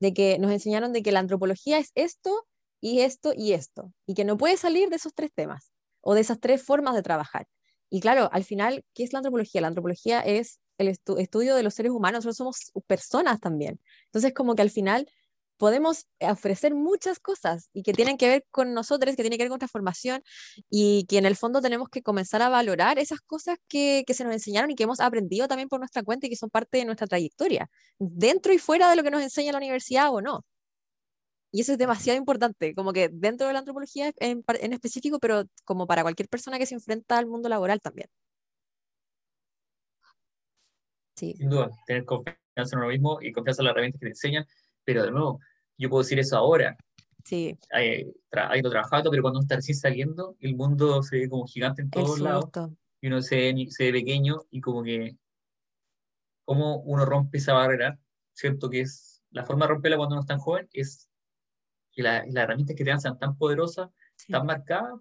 de que nos enseñaron de que la antropología es esto y esto y esto, y que no puede salir de esos tres temas o de esas tres formas de trabajar. Y claro, al final, ¿qué es la antropología? La antropología es el estudio de los seres humanos, nosotros somos personas también. Entonces, como que al final podemos ofrecer muchas cosas y que tienen que ver con nosotros, que tienen que ver con nuestra formación y que en el fondo tenemos que comenzar a valorar esas cosas que, que, se nos enseñaron y que hemos aprendido también por nuestra cuenta y que son parte de nuestra trayectoria, dentro y fuera de lo que nos enseña la universidad o no. Y eso es demasiado importante, como que dentro de la antropología en, en específico, pero como para cualquier persona que se enfrenta al mundo laboral también. Sí. Sin duda, tener confianza en uno mismo y confianza en las herramientas que te enseñan pero de nuevo, yo puedo decir eso ahora. Sí. Hay, hay trabajado, pero cuando uno está recién saliendo, el mundo se ve como gigante en todos lados. Y uno se, se ve pequeño y como que, cómo uno rompe esa barrera. Siento que es, la forma de romperla cuando uno es tan joven es que las herramientas que te dan sean tan poderosas, tan marcadas,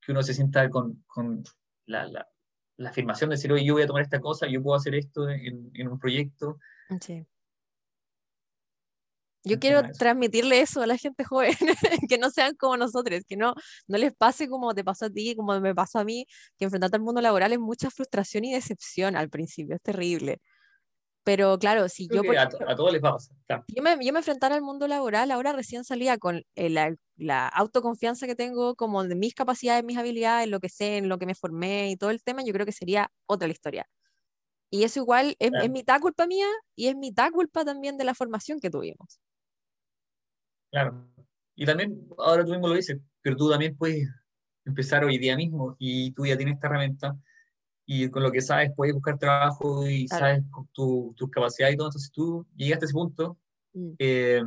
que uno se sienta con, con la, la, la, afirmación de decir, oye, yo voy a tomar esta cosa, yo puedo hacer esto en, en un proyecto. Sí. Yo quiero transmitirle eso a la gente joven, que no sean como nosotros, que no, no les pase como te pasó a ti, como me pasó a mí, que enfrentarte al mundo laboral es mucha frustración y decepción al principio, es terrible. Pero claro, si yo... a, todos les pasa. Yo, me, yo me enfrentara al mundo laboral, ahora recién salía con la, la, autoconfianza que tengo, como de mis capacidades, mis habilidades, lo que sé, en lo que me formé y todo el tema, yo creo que sería otra la historia. Y eso igual es, es mitad culpa mía y es mitad culpa también de la formación que tuvimos. Claro. Y también, ahora tú mismo lo dices, pero tú también puedes empezar hoy día mismo y tú ya tienes esta herramienta y con lo que sabes puedes buscar trabajo y sabes tus tu capacidades y todo. Entonces tú llegaste a ese punto. Mm. Eh,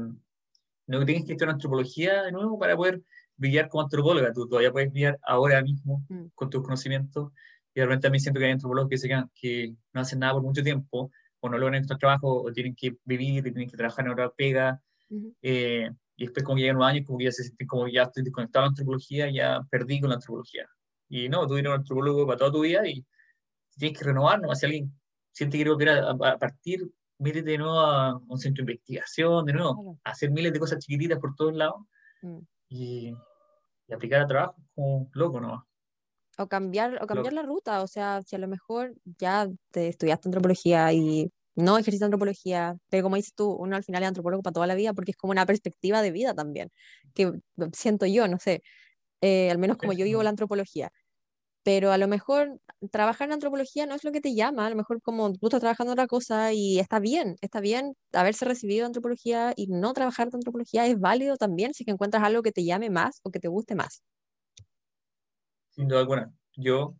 no tienes que estudiar antropología de nuevo para poder brillar como antropóloga. Tú todavía puedes brillar ahora mismo mm. con tus conocimientos. Y de repente mí siento que hay antropólogos que, se que no hacen nada por mucho tiempo, o no logran encontrar trabajo, o tienen que vivir, y tienen que trabajar en otra pega y después como llegan los años, como que ya se sienten como ya estoy desconectado de la antropología, ya perdí con la antropología. Y no, tú eres un antropólogo para toda tu vida y tienes que renovar, ¿no? Si alguien siente que quiere volver a, partir, métete de nuevo a un centro de investigación, de nuevo, hacer miles de cosas chiquititas por todos lados mm. y, aplicar a trabajo como loco, ¿no? O cambiar, o cambiar la ruta, o sea, si a lo mejor ya te estudiaste antropología y no ejercita antropología, pero como dices tú, uno al final es antropólogo para toda la vida porque es como una perspectiva de vida también, que siento yo, no sé, eh, al menos como yo vivo la antropología. Pero a lo mejor trabajar en antropología no es lo que te llama, a lo mejor como tú estás trabajando otra cosa y está bien, está bien haberse recibido antropología y no trabajar de antropología es válido también si que encuentras algo que te llame más o que te guste más. Sin duda alguna. Yo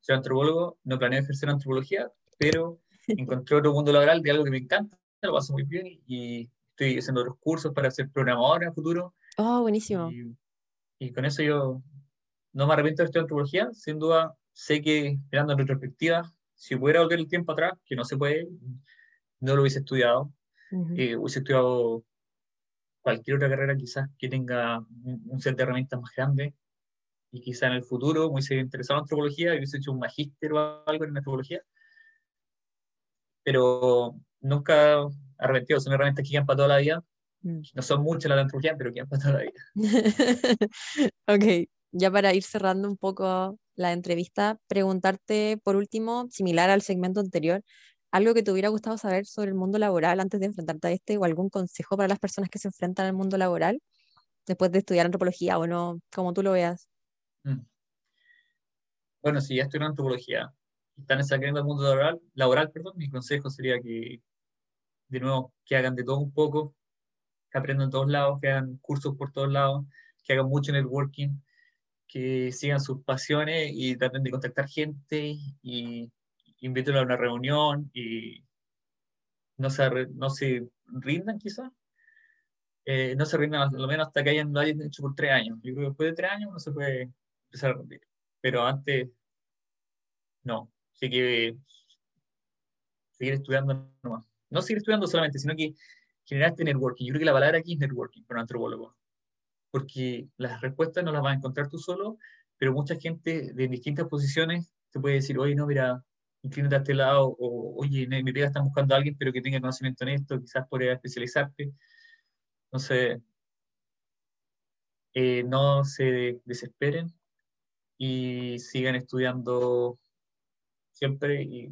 soy antropólogo, no planeo ejercer antropología, pero encontré otro mundo laboral de algo que me encanta, lo paso muy bien y estoy haciendo otros cursos para ser programador en el futuro. Oh, buenísimo. Y, con eso yo no me arrepiento de estudiar antropología, sin duda sé que mirando en retrospectiva, si pudiera volver el tiempo atrás, que no se puede, no lo hubiese estudiado, eh, hubiese estudiado cualquier otra carrera quizás que tenga un, set de herramientas más grande y quizá en el futuro me hubiese interesado en antropología y hubiese hecho un magíster o algo en antropología pero nunca arrepentido, son herramientas que quedan para toda la vida. Mm. No son muchas las de antropología, pero quedan para toda la vida. ok, ya para ir cerrando un poco la entrevista, preguntarte por último, similar al segmento anterior, algo que te hubiera gustado saber sobre el mundo laboral antes de enfrentarte a este o algún consejo para las personas que se enfrentan al mundo laboral después de estudiar antropología o no, como tú lo veas. Mm. Bueno, si ya estudié antropología, están saliendo al mundo laboral, laboral perdón, mi consejo sería que, de nuevo, que hagan de todo un poco, que aprendan en todos lados, que hagan cursos por todos lados, que hagan mucho networking, que sigan sus pasiones y traten de contactar gente y invítenlo a una reunión y no se, no se rindan quizás. Eh, no se rindan lo menos hasta que hayan, lo hayan hecho por tres años. Yo creo que después de tres años no se puede empezar a rendir. Pero antes, no. Así que seguir estudiando nomás. No seguir estudiando solamente, sino que generar este networking. Yo creo que la palabra aquí es networking para un antropólogo. Porque las respuestas no las vas a encontrar tú solo, pero mucha gente de distintas posiciones te puede decir, oye, no, mira, inclínate a este lado, o oye, mi pega están buscando a alguien, pero que tenga conocimiento en esto, quizás podría especializarte. Entonces, eh, no se desesperen y sigan estudiando siempre y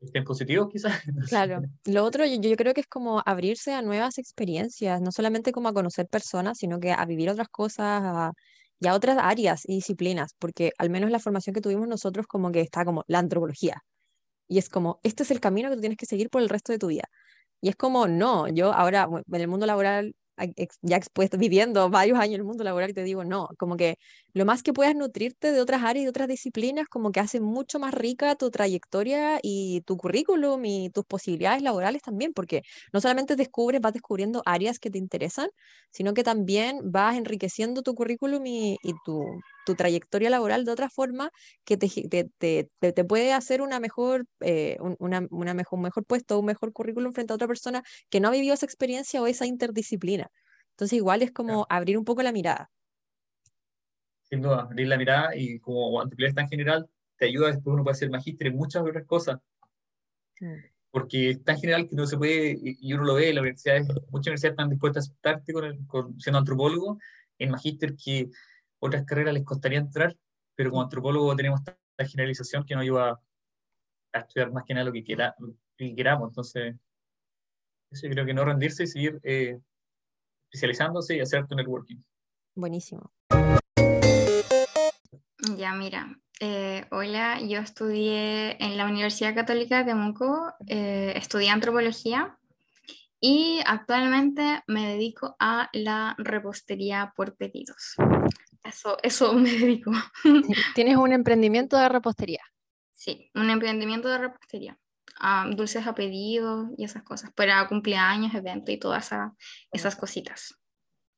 estén positivos quizás. Claro, lo otro yo, yo, creo que es como abrirse a nuevas experiencias, no solamente como a conocer personas, sino que a vivir otras cosas, y a otras áreas y disciplinas, porque al menos la formación que tuvimos nosotros como que está como la antropología. Y es como, este es el camino que tú tienes que seguir por el resto de tu vida. Y es como, no, yo ahora en el mundo laboral ya expuesto, viviendo varios años en el mundo laboral, te digo, no, como que lo más que puedas nutrirte de otras áreas y de otras disciplinas, como que hace mucho más rica tu trayectoria y tu currículum y tus posibilidades laborales también, porque no solamente descubres, vas descubriendo áreas que te interesan, sino que también vas enriqueciendo tu currículum y, y tu, tu trayectoria laboral de otra forma que te, te, te, te puede hacer una mejor, eh, una, una mejor, un mejor puesto, un mejor currículum frente a otra persona que no ha vivido esa experiencia o esa interdisciplina. Entonces igual es como abrir un poco la mirada. Sin duda, abrir la mirada y como antropología tan general, te ayuda después uno puede hacer magíster en muchas otras cosas. Mm. Porque es tan general que no se puede, y uno lo ve, la universidad, muchas universidades están dispuestas a aceptarte con, con siendo antropólogo en magíster que otras carreras les costaría entrar, pero como antropólogo tenemos esta generalización que nos ayuda a estudiar más que nada lo que, quiera, queramos. Entonces, eso yo creo que no rendirse y seguir eh, especializándose y hacer tu networking. Buenísimo. Ya, mira, eh, hola, yo estudié en la Universidad Católica de Temuco, eh, estudié antropología y actualmente me dedico a la repostería por pedidos. Eso, eso me dedico. ¿Tienes un emprendimiento de repostería? Sí, un emprendimiento de repostería. dulces a pedido y esas cosas, para cumpleaños, eventos y todas esas cositas.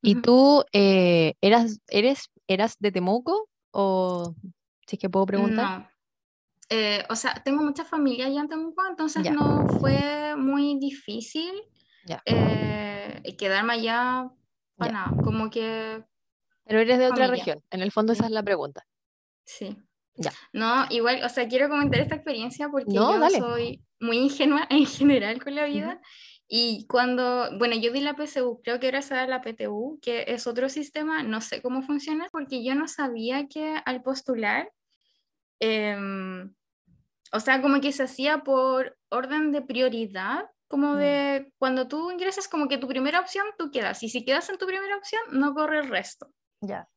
¿Y tú eh, eras, eres, eras de Temuco o si es que puedo preguntar? No. Eh, o sea, tengo mucha familia allá en Temuco, entonces no fue muy difícil eh, quedarme allá para nada. Como que pero eres de otra región, en el fondo esa es la pregunta. Sí. Ya. No, igual, o sea, quiero comentar esta experiencia porque yo soy muy ingenua en general con la vida. Y cuando, bueno, yo di la PSU, creo que era esa la PTU, que es otro sistema, no sé cómo funciona, porque yo no sabía que al postular, em, o sea, como que se hacía por orden de prioridad, como mm. de cuando tú ingresas, como que tu primera opción tú quedas, y si quedas en tu primera opción, no corre el resto. Ya.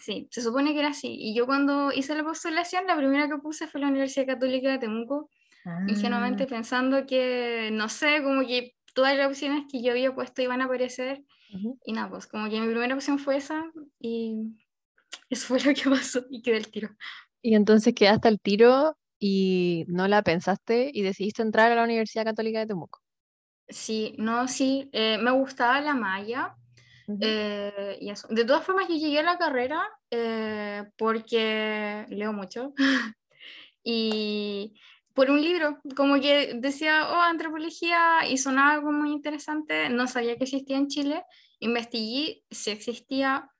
Sí, se supone que era así. Y yo cuando hice la postulación, la primera que puse fue la Universidad Católica de Temuco, ingenuamente ah. pensando que, no sé, como que todas las opciones que yo había puesto iban a aparecer. Y nada, pues como que mi primera opción fue esa y eso fue lo que pasó y quedé el tiro. Y entonces quedaste al tiro y no la pensaste y decidiste entrar a la Universidad Católica de Temuco. Sí, no, sí, eh, me gustaba la malla, eh, y De todas formas, yo llegué a la carrera eh, porque leo mucho y por un libro, como que decía, oh, antropología y sonaba algo muy interesante, no sabía que existía en Chile, investigué si existía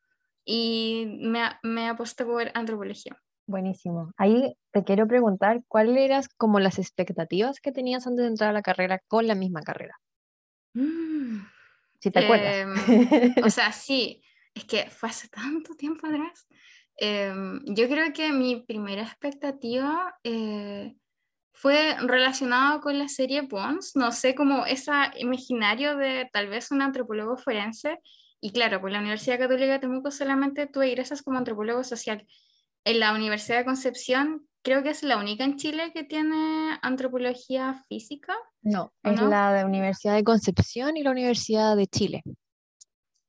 y me, me aposté por antropología. Buenísimo. Ahí te quiero preguntar, ¿cuáles eran como las expectativas que tenías antes de entrar a la carrera con la misma carrera? Mm si te acuerdas. Em, o sea, sí, es que fue hace tanto tiempo atrás. Em, yo creo que mi primera expectativa eh, fue relacionada con la serie Pons, no sé, como ese imaginario de tal vez un antropólogo forense. Y claro, pues la Universidad Católica de Temuco solamente tú egresas como antropólogo social. En la Universidad de Concepción creo que es la única en Chile que tiene antropología física. No, es la de Universidad de Concepción y la Universidad de Chile.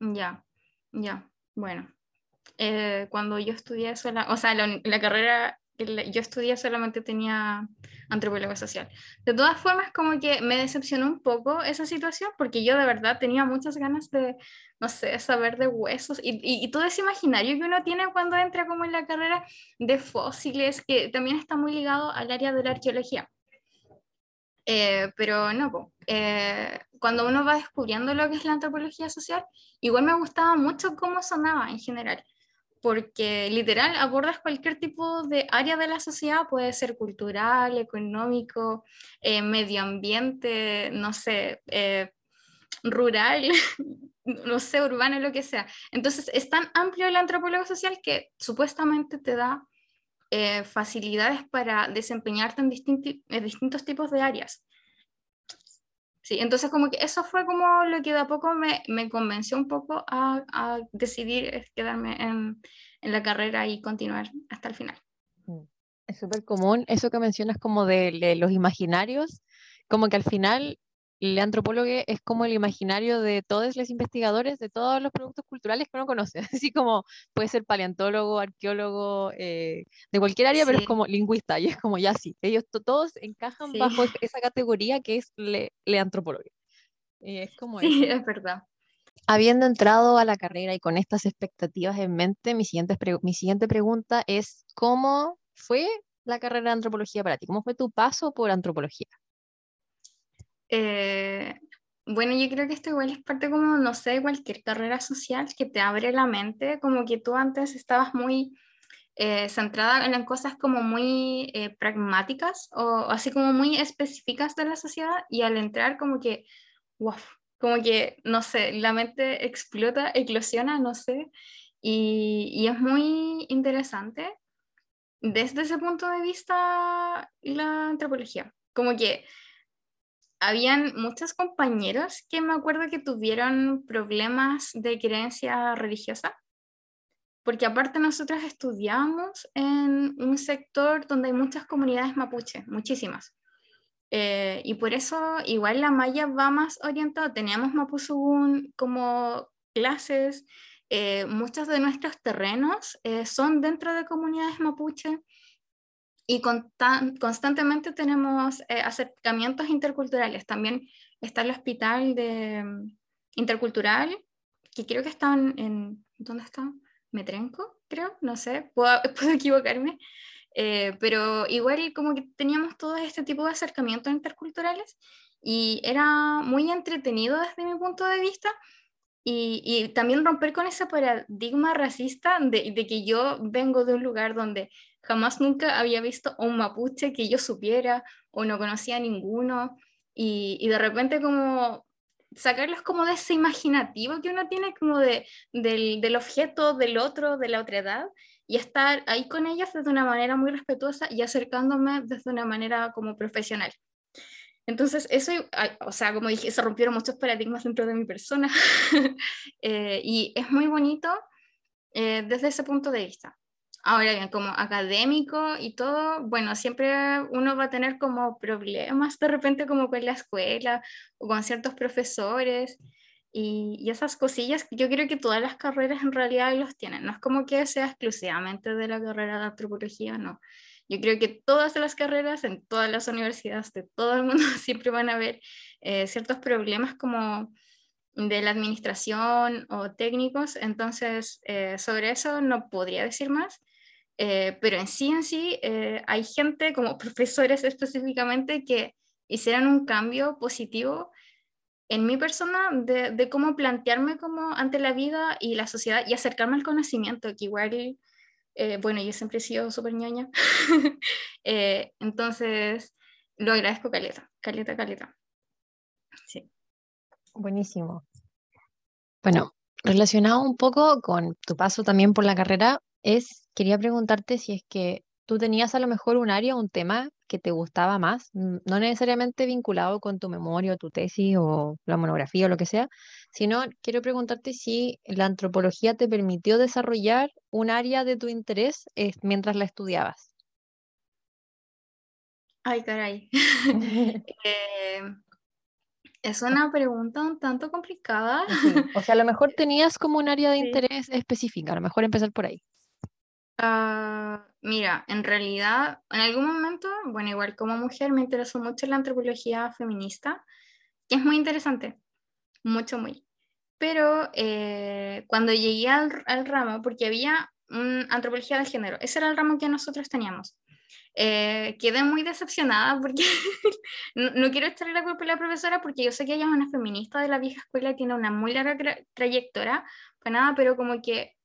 Ya, ya, bueno. Eh, cuando yo estudié sola, o sea, la, la carrera yo estudié solamente tenía antropología social. De todas formas, como que me decepcionó un poco esa situación porque yo de verdad tenía muchas ganas de, no sé, saber de huesos y, y, todo ese imaginario que uno tiene cuando entra como en la carrera de fósiles, que también está muy ligado al área de la arqueología. Eh, pero no, eh, cuando uno va descubriendo lo que es la antropología social, igual me gustaba mucho cómo sonaba en general porque literal abordas cualquier tipo de área de la sociedad, puede ser cultural, económico, eh, medio ambiente, no sé, eh, rural, no sé, urbano, lo que sea. Entonces es tan amplio el antropólogo social que supuestamente te da eh, facilidades para desempeñarte en, en distintos tipos de áreas. Sí, entonces como que eso fue como lo que de a poco me, me convenció un poco a, a decidir quedarme en, en, la carrera y continuar hasta el final. Mm. Es súper común eso que mencionas como de, de, los imaginarios, como que al final el antropólogo es como el imaginario de todos los investigadores de todos los productos culturales que uno conoce, así como puede ser paleontólogo, arqueólogo, eh, de cualquier área, sí. pero es como lingüista, y es como ya sí, ellos todos encajan sí. bajo esa categoría que es le, le antropólogo. Y es como sí, eso. es verdad. Habiendo entrado a la carrera y con estas expectativas en mente, mi siguiente, mi siguiente pregunta es, ¿cómo fue la carrera de antropología para ti? ¿Cómo fue tu paso por antropología? Eh, bueno, yo creo que esto igual es parte como, no sé, cualquier carrera social que te abre la mente, como que tú antes estabas muy eh, centrada en cosas como muy eh, pragmáticas o así como muy específicas de la sociedad y al entrar como que, wow, como que, no sé, la mente explota, eclosiona, no sé, y, y es muy interesante desde ese punto de vista la antropología, como que habían muchos compañeros que me acuerdo que tuvieron problemas de creencia religiosa, porque aparte nosotros estudiamos en un sector donde hay muchas comunidades mapuche, muchísimas. Eh, y por eso igual la malla va más orientada, teníamos Mapuzugún como clases, eh, muchos de nuestros terrenos eh, son dentro de comunidades mapuche, y constantemente tenemos eh, acercamientos interculturales. También está el hospital de, um, intercultural, que creo que están en, ¿dónde está? Metrenco, creo, no sé, puedo, puedo equivocarme, eh, pero igual como que teníamos todo este tipo de acercamientos interculturales y era muy entretenido desde mi punto de vista y, y, también romper con ese paradigma racista de, que yo vengo de un lugar donde jamás nunca había visto un mapuche que yo supiera o no conocía ninguno y, y de repente como sacarlos como de ese imaginativo que uno tiene como de, del, del, objeto del otro, de la otra edad, y estar ahí con ellos desde una manera muy respetuosa y acercándome desde una manera como profesional. Entonces, eso, o sea, como dije, se rompieron muchos paradigmas dentro de mi persona eh, y es muy bonito eh, desde ese punto de vista. Ahora bien, como académico y todo, bueno, siempre uno va a tener como problemas de repente como con la escuela o con ciertos profesores y, y, esas cosillas. Yo creo que todas las carreras en realidad los tienen. No es como que sea exclusivamente de la carrera de antropología, no. Yo creo que todas las carreras en todas las universidades de todo el mundo siempre van a haber eh, ciertos problemas como de la administración o técnicos. Entonces, eh, sobre eso no podría decir más. Eh, pero en sí, en sí, eh, hay gente, como profesores específicamente, que hicieron un cambio positivo en mi persona de, cómo plantearme como ante la vida y la sociedad y acercarme al conocimiento, que igual, eh, bueno, yo siempre he sido súper ñoña, entonces lo agradezco caleta, caleta, caleta. Sí. Buenísimo. Bueno, relacionado un poco con tu paso también por la carrera, es, quería preguntarte si es que tú tenías a lo mejor un área, un tema que te gustaba más, no necesariamente vinculado con tu memoria o tu tesis o la monografía o lo que sea, sino quiero preguntarte si la antropología te permitió desarrollar un área de tu interés eh, mientras la estudiabas. Ay, caray. eh, es una pregunta un tanto complicada. Sí. O sea, a lo mejor tenías como un área de sí. interés específica, a lo mejor empezar por ahí. Uh, mira, en realidad, en algún momento, bueno, igual como mujer me interesó mucho la antropología feminista, que es muy interesante, mucho, muy. Pero eh, cuando llegué al, al, ramo, porque había un, antropología de género, ese era el ramo que nosotros teníamos. Eh, quedé muy decepcionada porque no, no, quiero echarle la culpa a la profesora porque yo sé que ella es una feminista de la vieja escuela y tiene una muy larga tra trayectoria, pues nada, pero como que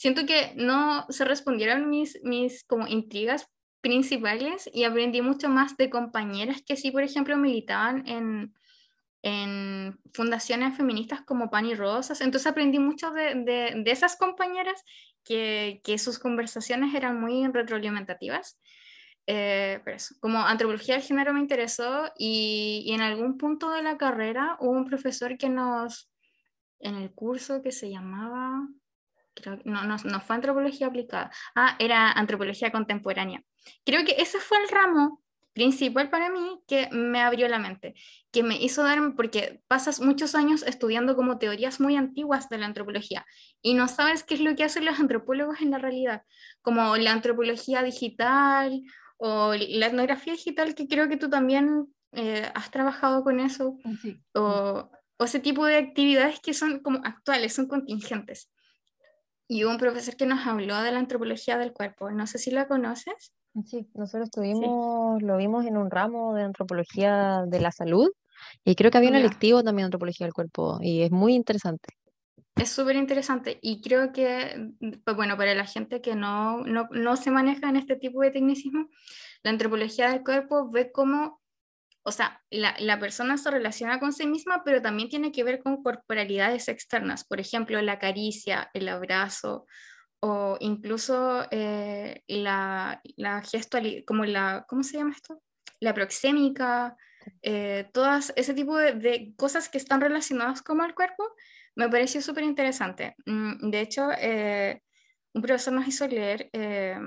siento que no se respondieron mis, mis como intrigas principales y aprendí mucho más de compañeras que sí, por ejemplo, militaban en, en fundaciones feministas como Pan y Rosas. Entonces aprendí mucho de, de, de esas compañeras que, que, sus conversaciones eran muy retroalimentativas. Eh, pero eso, como antropología del género me interesó y, y, en algún punto de la carrera hubo un profesor que nos, en el curso que se llamaba, creo, no, no, no fue antropología aplicada, ah, era antropología contemporánea. Creo que ese fue el ramo principal para mí que me abrió la mente, que me hizo darme, porque pasas muchos años estudiando como teorías muy antiguas de la antropología y no sabes qué es lo que hacen los antropólogos en la realidad, como la antropología digital o la etnografía digital, que creo que tú también eh, has trabajado con eso, sí. o, o ese tipo de actividades que son como actuales, son contingentes. Y un profesor que nos habló de la antropología del cuerpo, no sé si la conoces. Sí, nosotros tuvimos, sí. lo vimos en un ramo de antropología de la salud y creo que había un electivo también de antropología del cuerpo y es muy interesante. Es súper interesante y creo que, pues bueno, para la gente que no, no, no se maneja en este tipo de tecnicismo, la antropología del cuerpo ve cómo, o sea, la, la persona se relaciona con sí misma, pero también tiene que ver con corporalidades externas, por ejemplo, la caricia, el abrazo, o incluso eh, la, la gestualidad, como la, ¿cómo se llama esto? La proxémica, eh, todas ese tipo de, de, cosas que están relacionadas con el cuerpo, me pareció súper interesante. Mm, de hecho, eh, un profesor nos hizo leer eh,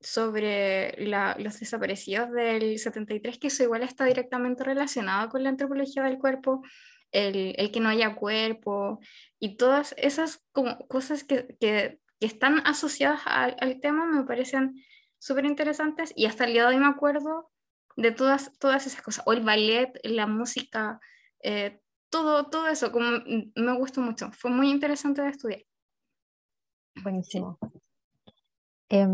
sobre la, los desaparecidos del 73, que eso igual está directamente relacionado con la antropología del cuerpo, el, el que no haya cuerpo y todas esas como cosas que, que que están asociadas al, al tema me parecen súper interesantes y hasta el día de hoy me acuerdo de todas, todas esas cosas, o el ballet, la música, eh, todo, todo eso, como me gustó mucho, fue muy interesante de estudiar. Buenísimo. Eh,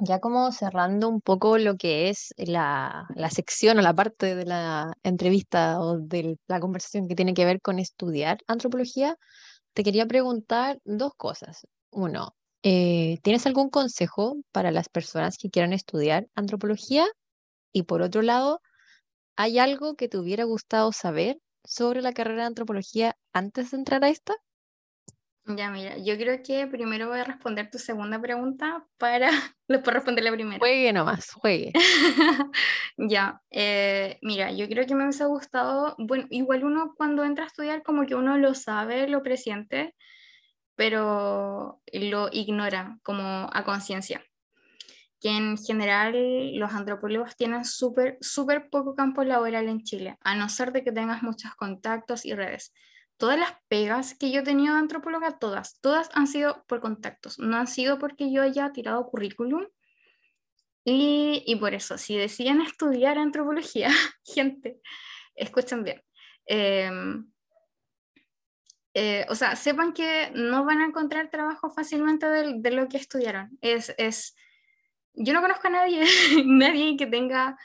ya como cerrando un poco lo que es la, la, sección o la parte de la entrevista o de la conversación que tiene que ver con estudiar antropología, te quería preguntar dos cosas. Uno, eh, ¿tienes algún consejo para las personas que quieran estudiar antropología? Y por otro lado, ¿hay algo que te hubiera gustado saber sobre la carrera de antropología antes de entrar a esta? Ya, mira, yo creo que primero voy a responder tu segunda pregunta para después responder la primera. Juegue nomás, juegue. ya, eh, mira, yo creo que me hubiese gustado, bueno, igual uno cuando entra a estudiar como que uno lo sabe, lo presiente, pero lo ignora como a conciencia. Que en general los antropólogos tienen súper, súper poco campo laboral en Chile, a no ser de que tengas muchos contactos y redes todas las pegas que yo he tenido de antropóloga, todas, todas han sido por contactos, no han sido porque yo haya tirado currículum. Y, y por eso, si deciden estudiar antropología, gente, escuchen bien. Eh, eh, o sea, sepan que no van a encontrar trabajo fácilmente de, de lo que estudiaron. Es, es, yo no conozco a nadie, nadie que tenga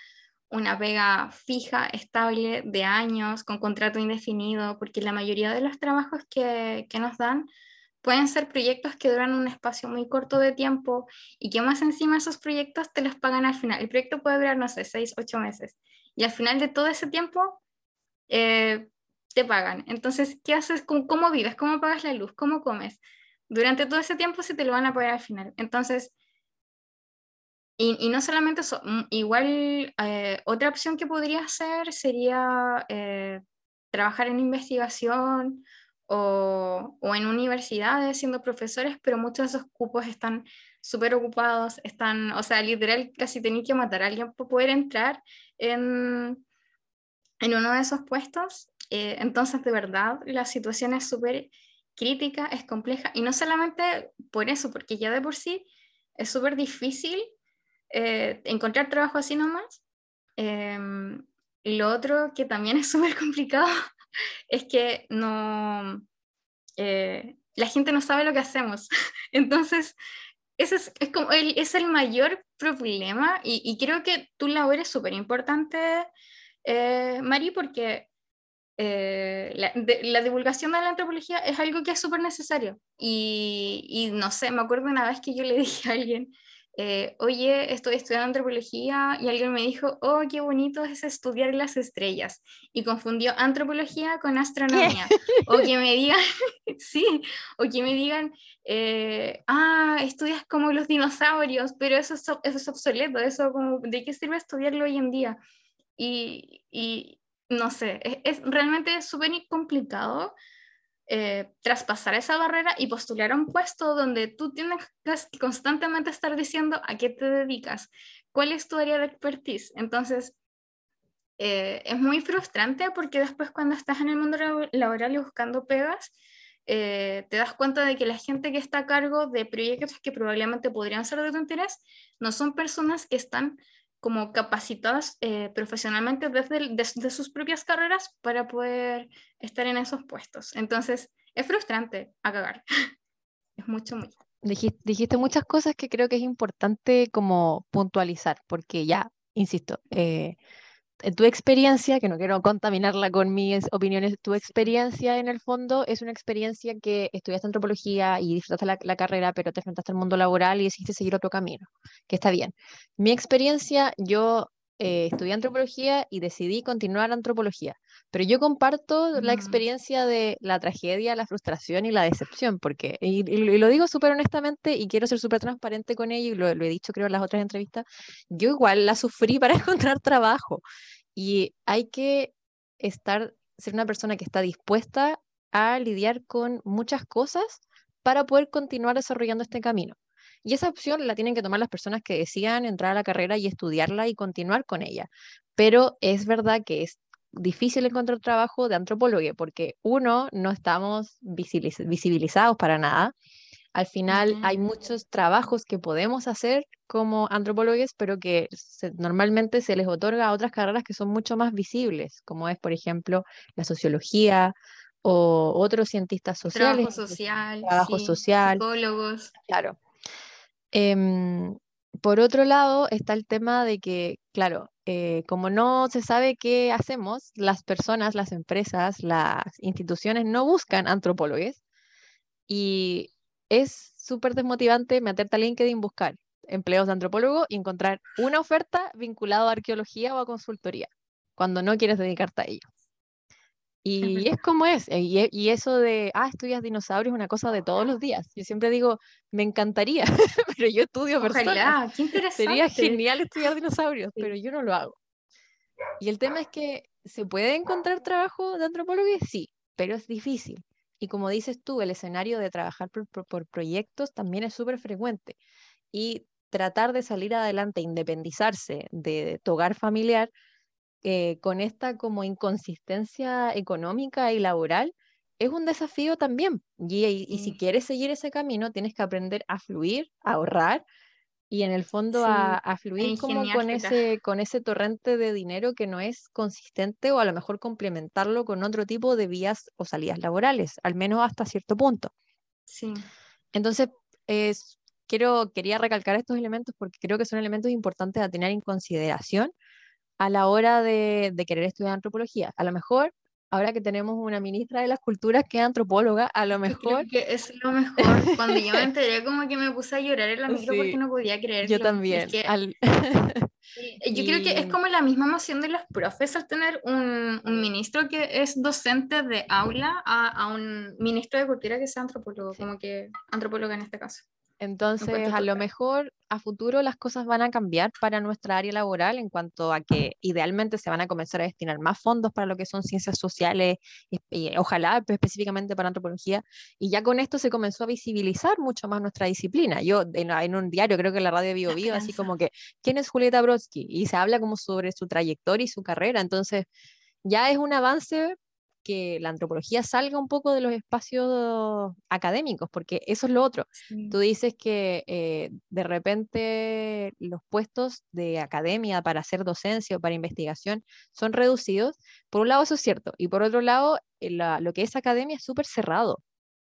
una pega fija, estable, de años, con contrato indefinido, porque la mayoría de los trabajos que, que, nos dan pueden ser proyectos que duran un espacio muy corto de tiempo y que más encima esos proyectos te los pagan al final. El proyecto puede durar, no sé, seis, ocho meses. Y al final de todo ese tiempo eh, te pagan. Entonces, ¿qué haces? ¿Cómo, ¿Cómo vives? ¿Cómo pagas la luz? ¿Cómo comes? Durante todo ese tiempo se te lo van a pagar al final. Entonces, y, y, no solamente eso, mm, igual eh, otra opción que podría hacer sería eh, trabajar en investigación o, o, en universidades siendo profesores, pero muchos de esos cupos están súper ocupados, están, o sea, literal casi tenéis que matar a alguien para poder entrar en, en uno de esos puestos. Eh, entonces, de verdad, la situación es súper crítica, es compleja, y no solamente por eso, porque ya de por sí es súper difícil eh, encontrar trabajo así nomás. Eh, lo otro que también es súper complicado es que no, eh, la gente no sabe lo que hacemos. Entonces, ese es, como el, es el mayor problema y, y creo que tu labor es súper importante, eh, Mari, porque la, divulgación de la antropología es algo que es súper necesario. Y, y, no sé, me acuerdo una vez que yo le dije a alguien, eh, oye, estoy estudiando antropología y alguien me dijo, oh, qué bonito es estudiar las estrellas. Y confundió antropología con astronomía. O que me digan, sí, o que me digan, eh, ah, estudias como los dinosaurios, pero eso es, eso es obsoleto, eso como, ¿de qué sirve estudiarlo hoy en día? Y, y no sé, es, es realmente súper complicado eh, traspasar esa barrera y postular a un puesto donde tú tienes que constantemente estar diciendo a qué te dedicas, cuál es tu área de expertise. Entonces, eh, es muy frustrante porque después cuando estás en el mundo laboral y buscando pegas, eh, te das cuenta de que la gente que está a cargo de proyectos que probablemente podrían ser de tu interés no son personas que están como capacitadas eh, profesionalmente desde, sus propias carreras para poder estar en esos puestos. Entonces, es frustrante a cagar. es mucho, mucho. Dijiste, dijiste, muchas cosas que creo que es importante como puntualizar, porque ya, insisto, eh, en tu experiencia, que no quiero contaminarla con mis opiniones, tu experiencia en el fondo es una experiencia que estudiaste antropología y disfrutaste la, carrera, pero te enfrentaste al mundo laboral y decidiste seguir otro camino, que está bien. Mi experiencia, yo eh, estudié antropología y decidí continuar antropología, pero yo comparto la mm. experiencia de la tragedia, la frustración y la decepción, porque, y, lo digo súper honestamente y quiero ser súper transparente con ello, y lo, lo he dicho creo en las otras entrevistas, yo igual la sufrí para encontrar trabajo y hay que estar, ser una persona que está dispuesta a lidiar con muchas cosas para poder continuar desarrollando este camino. Y esa opción la tienen que tomar las personas que decidan entrar a la carrera y estudiarla y continuar con ella. Pero es verdad que es difícil encontrar trabajo de antropólogo porque uno, no estamos visibilizados para nada. Al final hay muchos trabajos que podemos hacer como antropólogos, pero que normalmente se les otorga a otras carreras que son mucho más visibles, como es, por ejemplo, la sociología o otros cientistas sociales. Trabajo social. Trabajo social. Psicólogos. Claro. Em, por otro lado, está el tema de que, claro, eh, como no se sabe qué hacemos, las personas, las empresas, las instituciones no buscan antropólogos y es súper desmotivante meterte a LinkedIn, buscar empleos de antropólogo y encontrar una oferta vinculada a arqueología o a consultoría, cuando no quieres dedicarte a ello. Y es como es, eh, y, y, eso de, ah, estudias dinosaurios es una cosa de todos los días. Yo siempre digo, me encantaría, pero yo estudio Ojalá, qué interesante. Sería genial estudiar dinosaurios, pero yo no lo hago. Y el tema es que, ¿se puede encontrar trabajo de antropólogo? Sí, pero es difícil. Y como dices tú, el escenario de trabajar por, proyectos también es súper frecuente. Y tratar de salir adelante, independizarse de tu hogar familiar, eh, con esta como inconsistencia económica y laboral, es un desafío también. Y, y, si quieres seguir ese camino, tienes que aprender a fluir, a ahorrar y en el fondo a, fluir como con ese, con ese torrente de dinero que no es consistente o a lo mejor complementarlo con otro tipo de vías o salidas laborales, al menos hasta cierto punto. Sí. Entonces, es, quiero, quería recalcar estos elementos porque creo que son elementos importantes a tener en consideración a la hora de, de querer estudiar antropología. A lo mejor ahora que tenemos una ministra de las culturas que es antropóloga, a lo mejor... que es lo mejor. Cuando yo me enteré, como que me puse a llorar en la micro porque no podía creer. Yo también. Yo creo que es como la misma emoción de los profes al tener un, un ministro que es docente de aula a, a, un ministro de cultura que sea antropólogo, como que antropóloga en este caso. Entonces, a lo mejor a futuro las cosas van a cambiar para nuestra área laboral en cuanto a que idealmente se van a comenzar a destinar más fondos para lo que son ciencias sociales, y, ojalá pues, específicamente para antropología, y ya con esto se comenzó a visibilizar mucho más nuestra disciplina. Yo en, un diario, creo que en la radio Bio Bio, así como que, ¿quién es Julieta Brodsky? Y se habla como sobre su trayectoria y su carrera, entonces ya es un avance que la antropología salga un poco de los espacios académicos, porque eso es lo otro. Tú dices que eh, de repente los puestos de academia para hacer docencia o para investigación son reducidos. Por un lado eso es cierto, y por otro lado eh, lo que es academia es súper cerrado.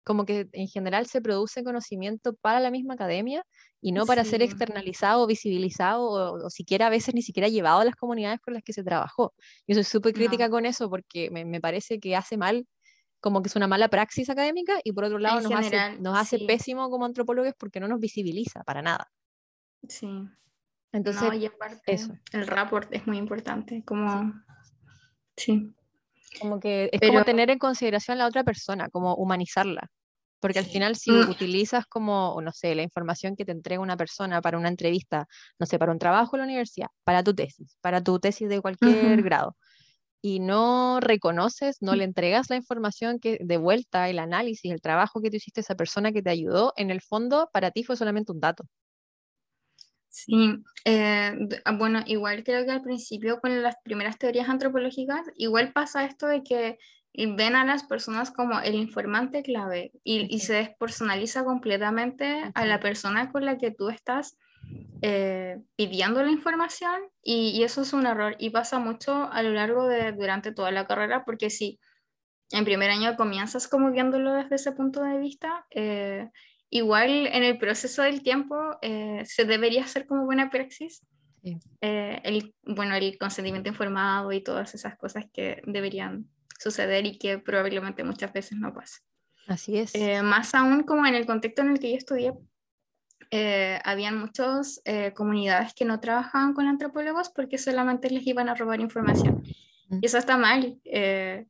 Como que en general se produce conocimiento para la misma academia y no para ser externalizado, visibilizado o, o siquiera a veces ni siquiera llevado a las comunidades con las que se trabajó. Yo soy súper crítica No. con eso porque me, me parece que hace mal, como que es una mala praxis académica y por otro lado En nos, hace, nos hace sí. pésimo como antropólogos porque no nos visibiliza para nada. Sí. Entonces, no, y aparte, eso. el rapport es muy importante, como... Sí. Como que es como tener en consideración a la otra persona, como humanizarla. Porque al final si Mm. utilizas como, no sé, la información que te entrega una persona para una entrevista, no sé, para un trabajo en la universidad, para tu tesis, para tu tesis de cualquier grado, y no reconoces, no le entregas la información que de vuelta, el análisis, el trabajo que tú hiciste a esa persona que te ayudó, en el fondo para ti fue solamente un dato. Sí, eh, ah, bueno, igual creo que al principio con las primeras teorías antropológicas, igual pasa esto de que ven a las personas como el informante clave y, se despersonaliza completamente a la persona con la que tú estás eh, pidiendo la información y, y eso es un error y pasa mucho a lo largo de durante toda la carrera porque si en primer año comienzas como viéndolo desde ese punto de vista, eh, igual en el proceso del tiempo eh, se debería hacer como buena praxis. Sí. eh, el, bueno, el consentimiento informado y todas esas cosas que deberían suceder y que probablemente muchas veces no pasan. Así es. Eh, más aún como en el contexto en el que yo estudié, eh, habían muchas eh, comunidades que no trabajaban con antropólogos porque solamente les iban a robar información. Mm. Y eso está mal. eh,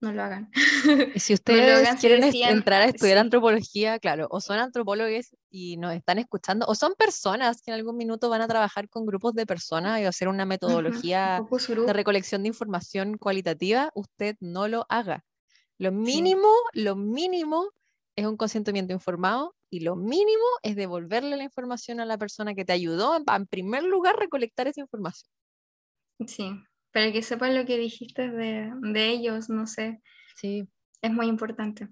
no lo hagan. Y si no ustedes hagan quieren decían, entrar a ah, estudiar sí. antropología, claro, o son antropólogos y nos están escuchando, o son personas que en algún minuto van a trabajar con grupos de personas y hacer una metodología de recolección de información cualitativa, usted no lo haga. Lo mínimo, lo mínimo es un consentimiento informado y lo mínimo es devolverle la información a la persona que te ayudó en, en primer lugar recolectar esa información. Sí, para que sepan lo que dijiste de, de ellos, no sé, Sí, es muy importante.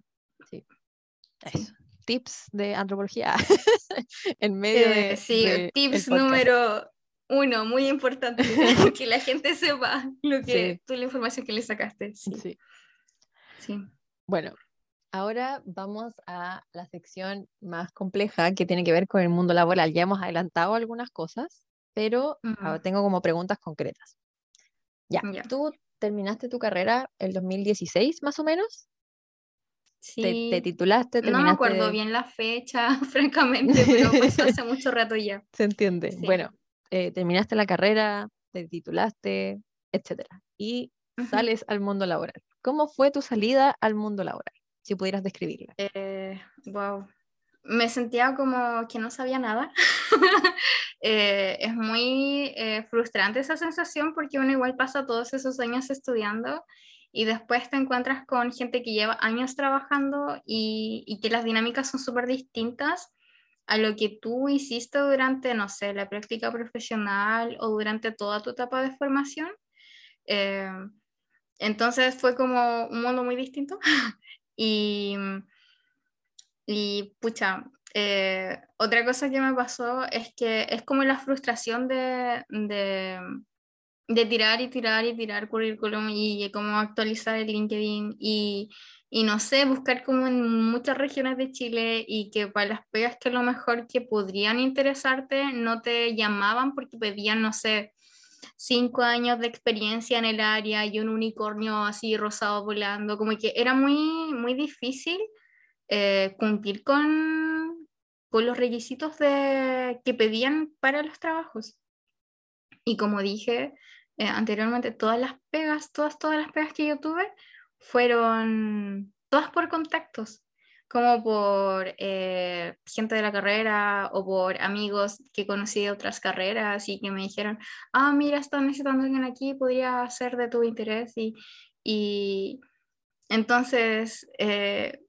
eso. Tips de antropología en medio Eh, de, sí, de tips número uno, muy importante, que la gente sepa lo que, Sí. tú la información que le sacaste. Sí, Sí. sí. Bueno, ahora vamos a la sección más compleja que tiene que ver con el mundo laboral. Ya hemos adelantado algunas cosas, pero ahora tengo como preguntas concretas. Ya. ¿tú terminaste tu carrera el 2016 más o menos? ¿Te, te Sí, titulaste? no me acuerdo bien la fecha, francamente, pero pasó hace mucho rato ya. Se entiende. Sí. Bueno, eh, terminaste la carrera, te titulaste, etcétera, y sales al mundo laboral. ¿Cómo fue tu salida al mundo laboral? Si pudieras describirla. Eh, wow. Me sentía como que no sabía nada. Eh, es muy eh, frustrante esa sensación porque uno igual pasa todos esos años estudiando y después te encuentras con gente que lleva años trabajando y, y que las dinámicas son súper distintas a lo que tú hiciste durante, no sé, la práctica profesional o durante toda tu etapa de formación. Eh, entonces fue como un mundo muy distinto y, y pucha, eh, otra cosa que me pasó es que es como la frustración de, de, de tirar y tirar y tirar currículum y como actualizar el LinkedIn y, y no sé, buscar como en muchas regiones de Chile y que para las pegas que a lo mejor que podrían interesarte no te llamaban porque pedían, no sé, cinco años de experiencia en el área y un unicornio así rosado volando, como que era muy, muy difícil eh, cumplir con, con los requisitos de, que pedían para los trabajos. Y como dije eh, anteriormente, todas las pegas, todas, todas las pegas que yo tuve fueron todas por contactos, como por eh, gente de la carrera o por amigos que conocí de otras carreras y que me dijeron, ah, mira, están necesitando alguien aquí, podría ser de tu interés. Y, y entonces eh,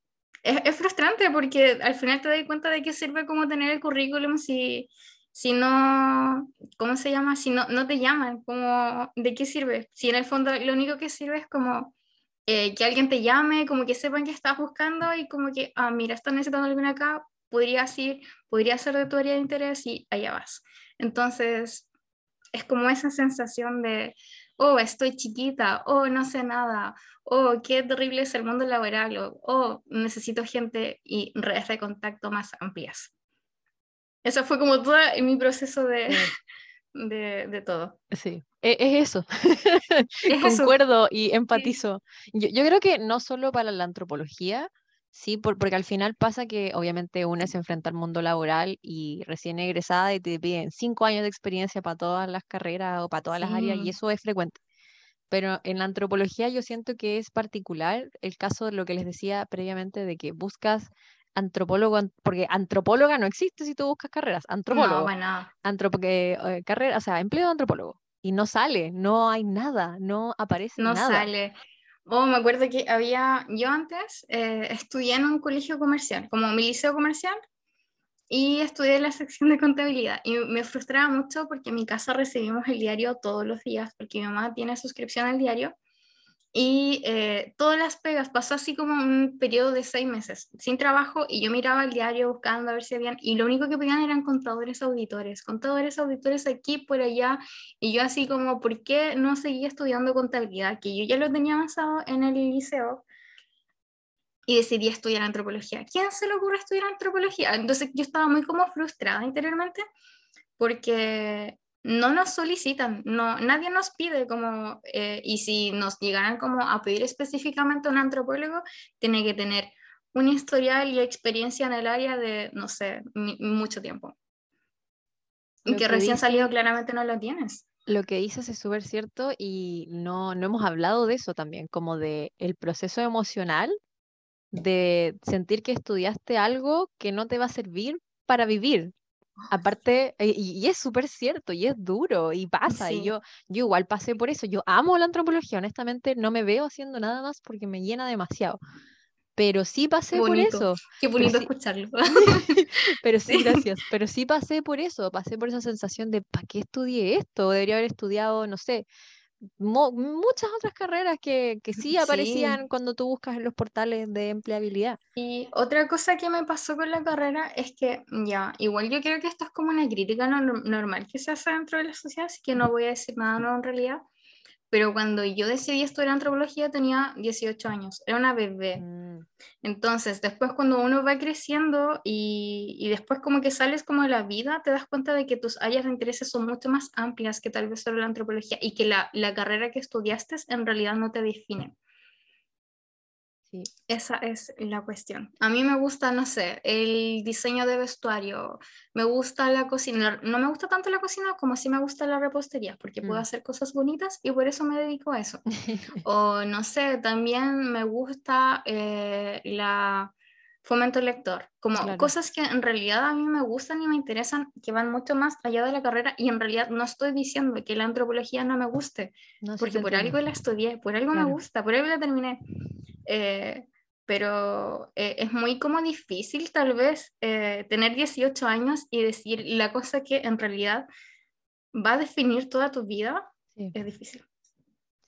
es, es, frustrante porque al final te das cuenta de qué sirve como tener el currículum si, si no, ¿cómo se llama? Si no, no te llaman, como, ¿de qué sirve? Si en el fondo lo único que sirve es como eh, que alguien te llame, como que sepan que estás buscando y como que, ah, mira, estás necesitando alguien acá, podrías ir, podría ser de tu área de interés y allá vas. Entonces, es como esa sensación de, oh, estoy chiquita, oh, no sé nada, oh, qué terrible es el mundo laboral, o oh, necesito gente y redes de contacto más amplias. Eso fue como todo mi proceso de, de, de todo. Sí, e- es, eso. Concuerdo y empatizo. Yo, yo, creo que no solo para la antropología, sí, porque al final pasa que obviamente una se enfrenta al mundo laboral y recién egresada y te piden cinco años de experiencia para todas las carreras o para todas las áreas y eso es frecuente. Pero en la antropología yo siento que es particular el caso de lo que les decía previamente de que buscas antropólogo, porque antropóloga no existe si tú buscas carreras, antropólogo. No, bueno. Eh, carrera, o sea, empleo de antropólogo. Y no sale, no hay nada, no aparece no nada. No sale. Oh, me acuerdo que había, yo antes eh, estudié en un colegio comercial, como mi liceo comercial, y estudié la sección de contabilidad. Y me frustraba mucho porque en mi casa recibimos el diario todos los días, porque mi mamá tiene suscripción al diario y eh, todas las pegas, pasó así como un periodo de seis meses sin trabajo y yo miraba el diario buscando a ver si habían, y lo único que pedían eran contadores auditores, contadores auditores aquí, por allá, y yo así como, ¿por qué no seguía estudiando contabilidad? Que yo ya lo tenía avanzado en el liceo y decidí estudiar antropología. ¿Quién se le ocurre estudiar antropología? Entonces yo estaba muy como frustrada interiormente porque no nos solicitan, no, nadie nos pide como, eh, y si nos llegaran como a pedir específicamente un antropólogo, tiene que tener un historial y experiencia en el área de, no sé, mucho tiempo. Y que, recién salido claramente no lo tienes. Lo que dices es súper cierto y no, no hemos hablado de eso también, como de el proceso emocional de sentir que estudiaste algo que no te va a servir para vivir, Aparte, eh, y, es súper cierto, y es duro, y pasa, y yo, yo igual pasé por eso, yo amo la antropología, honestamente no me veo haciendo nada más porque me llena demasiado, pero sí pasé por eso. Qué bonito escucharlo. pero sí, gracias, pero sí pasé por eso, pasé por esa sensación de, ¿para qué estudié esto? Debería haber estudiado, no sé, muchas otras carreras que, que sí aparecían cuando tú buscas en los portales de empleabilidad. Y otra cosa que me pasó con la carrera es que, ya, igual yo creo que esto es como una crítica normal que se hace dentro de la sociedad, así que no voy a decir nada nuevo en realidad, pero cuando yo decidí estudiar antropología tenía 18 años, era una bebé. Mm. Entonces, después cuando uno va creciendo y, y, después como que sales como de la vida, te das cuenta de que tus áreas de interés son mucho más amplias que tal vez solo la antropología y que la, la carrera que estudiaste en realidad no te define. Esa es la cuestión. A mí me gusta, no sé, el diseño de vestuario, me gusta la cocina, no me gusta tanto la cocina como sí me gusta la repostería, porque puedo mm. hacer cosas bonitas y por eso me dedico a eso. o no sé, también me gusta eh, la fomento lector, como cosas que en realidad a mí me gustan y me interesan, que van mucho más allá de la carrera y en realidad no estoy diciendo que la antropología no me guste, porque por algo la estudié, por algo me gusta, por algo la terminé. Eh, pero eh, es muy como difícil tal vez eh, tener 18 años y decir la cosa que en realidad va a definir toda tu vida, es difícil.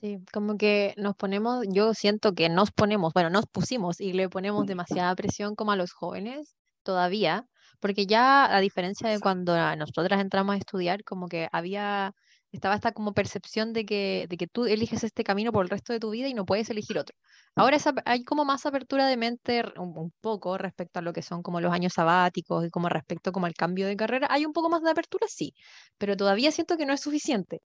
Sí, como que nos ponemos, yo siento que nos ponemos, bueno, nos pusimos y le ponemos demasiada presión como a los jóvenes todavía, porque ya a diferencia de cuando nosotras entramos a estudiar, como que había estaba esta como percepción de que, de que tú eliges este camino por el resto de tu vida y no puedes elegir otro. Ahora hay como más apertura de mente un, poco respecto a lo que son como los años sabáticos y como respecto como al cambio de carrera. Hay un poco más de apertura, sí, pero todavía siento que no es suficiente.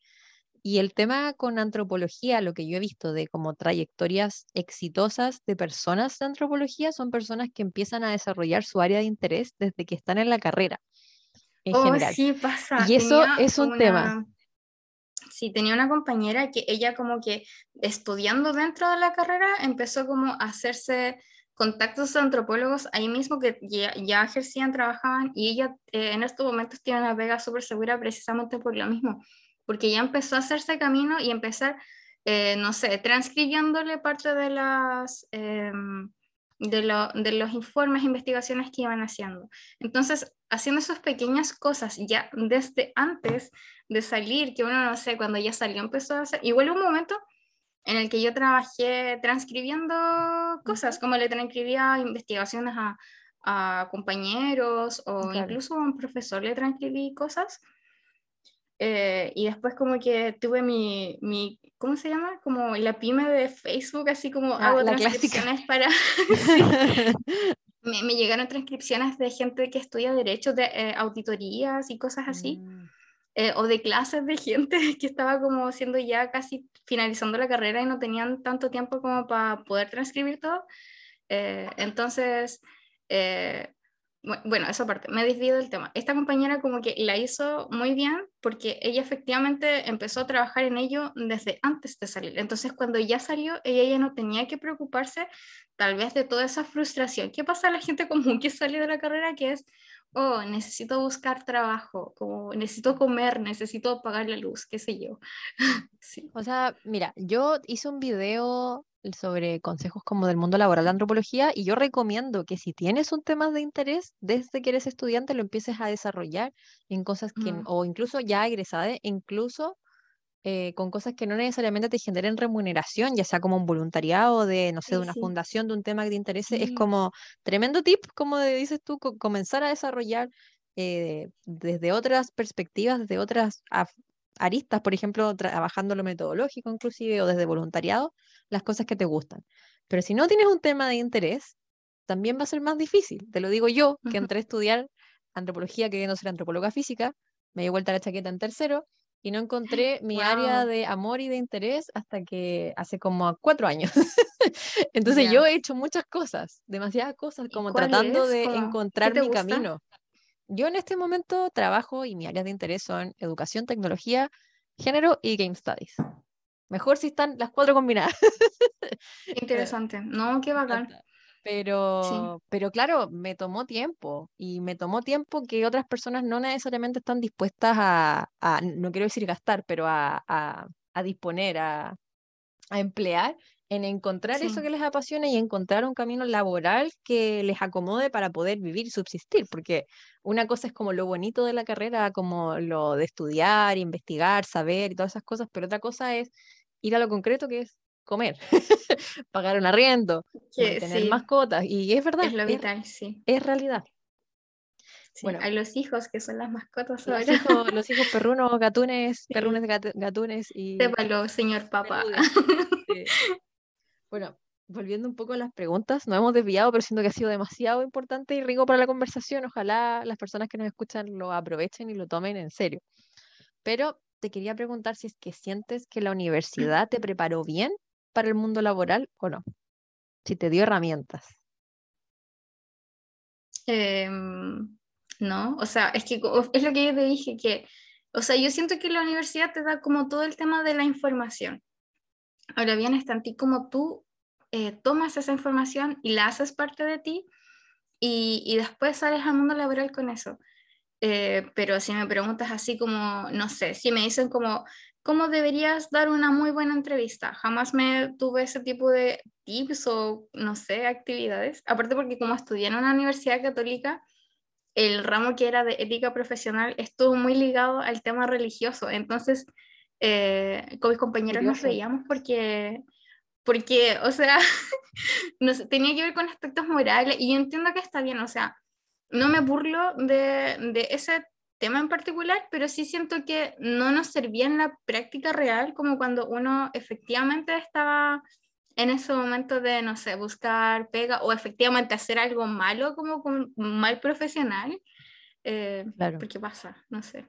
Y el tema con antropología, lo que yo he visto de como trayectorias exitosas de personas de antropología, son personas que empiezan a desarrollar su área de interés desde que están en la carrera. En oh, general. sí, pasa. Y eso es un tema sí, tenía una compañera que ella como que estudiando dentro de la carrera empezó como a hacerse contactos de antropólogos ahí mismo que ya, ejercían, trabajaban y ella eh, en estos momentos tiene una vega súper segura precisamente por lo mismo, porque ya empezó a hacerse camino y empezar, eh, no sé, transcribiéndole parte de las... Em, de, de, los informes, investigaciones que iban haciendo. Entonces, haciendo esas pequeñas cosas ya desde antes de salir, que uno no sé, cuando ya salió empezó a hacer, igual un momento en el que yo trabajé transcribiendo cosas, como le transcribía investigaciones a, a compañeros o incluso a un profesor le transcribí cosas. Eh, y después como que tuve mi, mi, ¿cómo se llama? Como la pyme de Facebook, así como Ah, hago transcripciones para... me, me llegaron transcripciones de gente que estudia derechos de eh, auditorías y cosas así, Mm, eh, o de clases de gente que estaba como siendo ya casi finalizando la carrera y no tenían tanto tiempo como para poder transcribir todo. Eh, entonces, eh, bueno, eso aparte, me desvío del tema. Esta compañera como que la hizo muy bien porque ella efectivamente empezó a trabajar en ello desde antes de salir. Entonces, cuando ya salió, ella ya no tenía que preocuparse tal vez de toda esa frustración. ¿Qué pasa a la gente común que sale de la carrera? Que es, oh, necesito buscar trabajo, como necesito comer, necesito pagar la luz, qué sé yo. Sí. O sea, mira, yo hice un video sobre consejos como del mundo laboral de antropología y yo recomiendo que si tienes un tema de interés desde que eres estudiante lo empieces a desarrollar en cosas que, Mm. o incluso ya egresada, incluso eh, con cosas que no necesariamente te generen remuneración, ya sea como un voluntariado de, no sé, Sí, de una sí. fundación, de un tema que te interese, es Sí. como tremendo tip, como dices tú, co- comenzar a desarrollar eh, desde otras perspectivas, desde otras aristas, por ejemplo, trabajando lo metodológico inclusive, o desde voluntariado, las cosas que te gustan. Pero si no tienes un tema de interés, también va a ser más difícil. Te lo digo yo, que entré a estudiar antropología queriendo ser antropóloga física, me dio vuelta la chaqueta en tercero y no encontré mi área de amor y de interés hasta que hace como cuatro años. Entonces Ya. yo he hecho muchas cosas, demasiadas cosas, ¿Y como tratando es? de Como, ¿qué encontrar mi gusta? camino. Yo en este momento trabajo y mis áreas de interés son educación, tecnología, género y game studies. Mejor si están las cuatro combinadas. Qué interesante. No, qué bacán. Pero, pero claro, me tomó tiempo y me tomó tiempo que otras personas no necesariamente están dispuestas a, a- no quiero decir gastar, pero a, a- a disponer, a, a emplear en encontrar eso que les apasiona y encontrar un camino laboral que les acomode para poder vivir y subsistir, porque una cosa es como lo bonito de la carrera, como lo de estudiar, investigar, saber y todas esas cosas, pero otra cosa es ir a lo concreto que es comer, pagar un arriendo, Que sí, mascotas, y es verdad, es lo es, vital, sí. es realidad. Sí, Bueno. hay los hijos que son las mascotas Los ahora. hijos, los hijos perrunos, gatunes, perrunes, gat- gatunes y Sépalo, señor papá. Sí. Bueno, volviendo un poco a las preguntas, nos hemos desviado, pero siento que ha sido demasiado importante y rico para la conversación. Ojalá las personas que nos escuchan lo aprovechen y lo tomen en serio. Pero te quería preguntar si es que sientes que la universidad te preparó bien para el mundo laboral o no. Si te dio herramientas. Em, no, o sea, es que es lo que yo te dije, que, o sea, yo siento que la universidad te da como todo el tema de la información. Ahora bien, está en ti como tú eh, tomas esa información y la haces parte de ti y, y después sales al mundo laboral con eso. Eh, pero si me preguntas así como, no sé, si me dicen como, ¿cómo deberías dar una muy buena entrevista? Jamás me tuve ese tipo de tips o, no sé, actividades. Aparte porque como estudié en una universidad católica, el ramo que era de ética profesional estuvo muy ligado al tema religioso. Entonces, eh, con mis compañeros nos reíamos porque, porque, o sea, no sé, tenía que ver con aspectos morales y yo entiendo que está bien, o sea, no me burlo de, de ese tema en particular, pero sí siento que no nos servía en la práctica real como cuando uno efectivamente estaba en ese momento de, no sé, buscar pega o efectivamente hacer algo malo como con mal profesional. eh, Claro. porque pasa, no sé.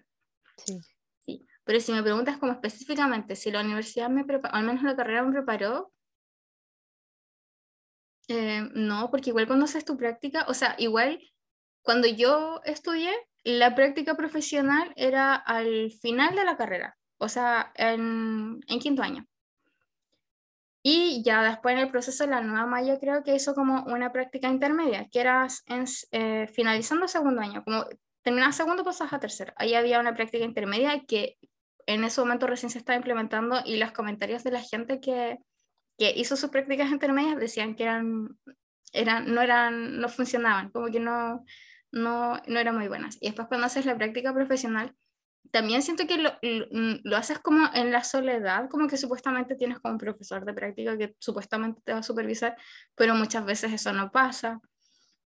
Sí. Sí, pero si me preguntas como específicamente si la universidad me preparó, al menos la carrera me preparó, eh, no, porque igual cuando haces tu práctica, o sea, igual cuando yo estudié, la práctica profesional era al final de la carrera, o sea, en, en quinto año. Y ya después en el proceso de la nueva malla creo que hizo como una práctica intermedia, que era en, eh, finalizando segundo año, como terminabas segundo pasas a tercero. Ahí había una práctica intermedia que en ese momento recién se estaba implementando y los comentarios de la gente que, que hizo sus prácticas intermedias decían que eran, eran, no, eran, no funcionaban, como que no, no, no eran muy buenas. Y después cuando haces la práctica profesional, también siento que lo, lo, lo, haces como en la soledad, como que supuestamente tienes como un profesor de práctica que supuestamente te va a supervisar, pero muchas veces eso no pasa.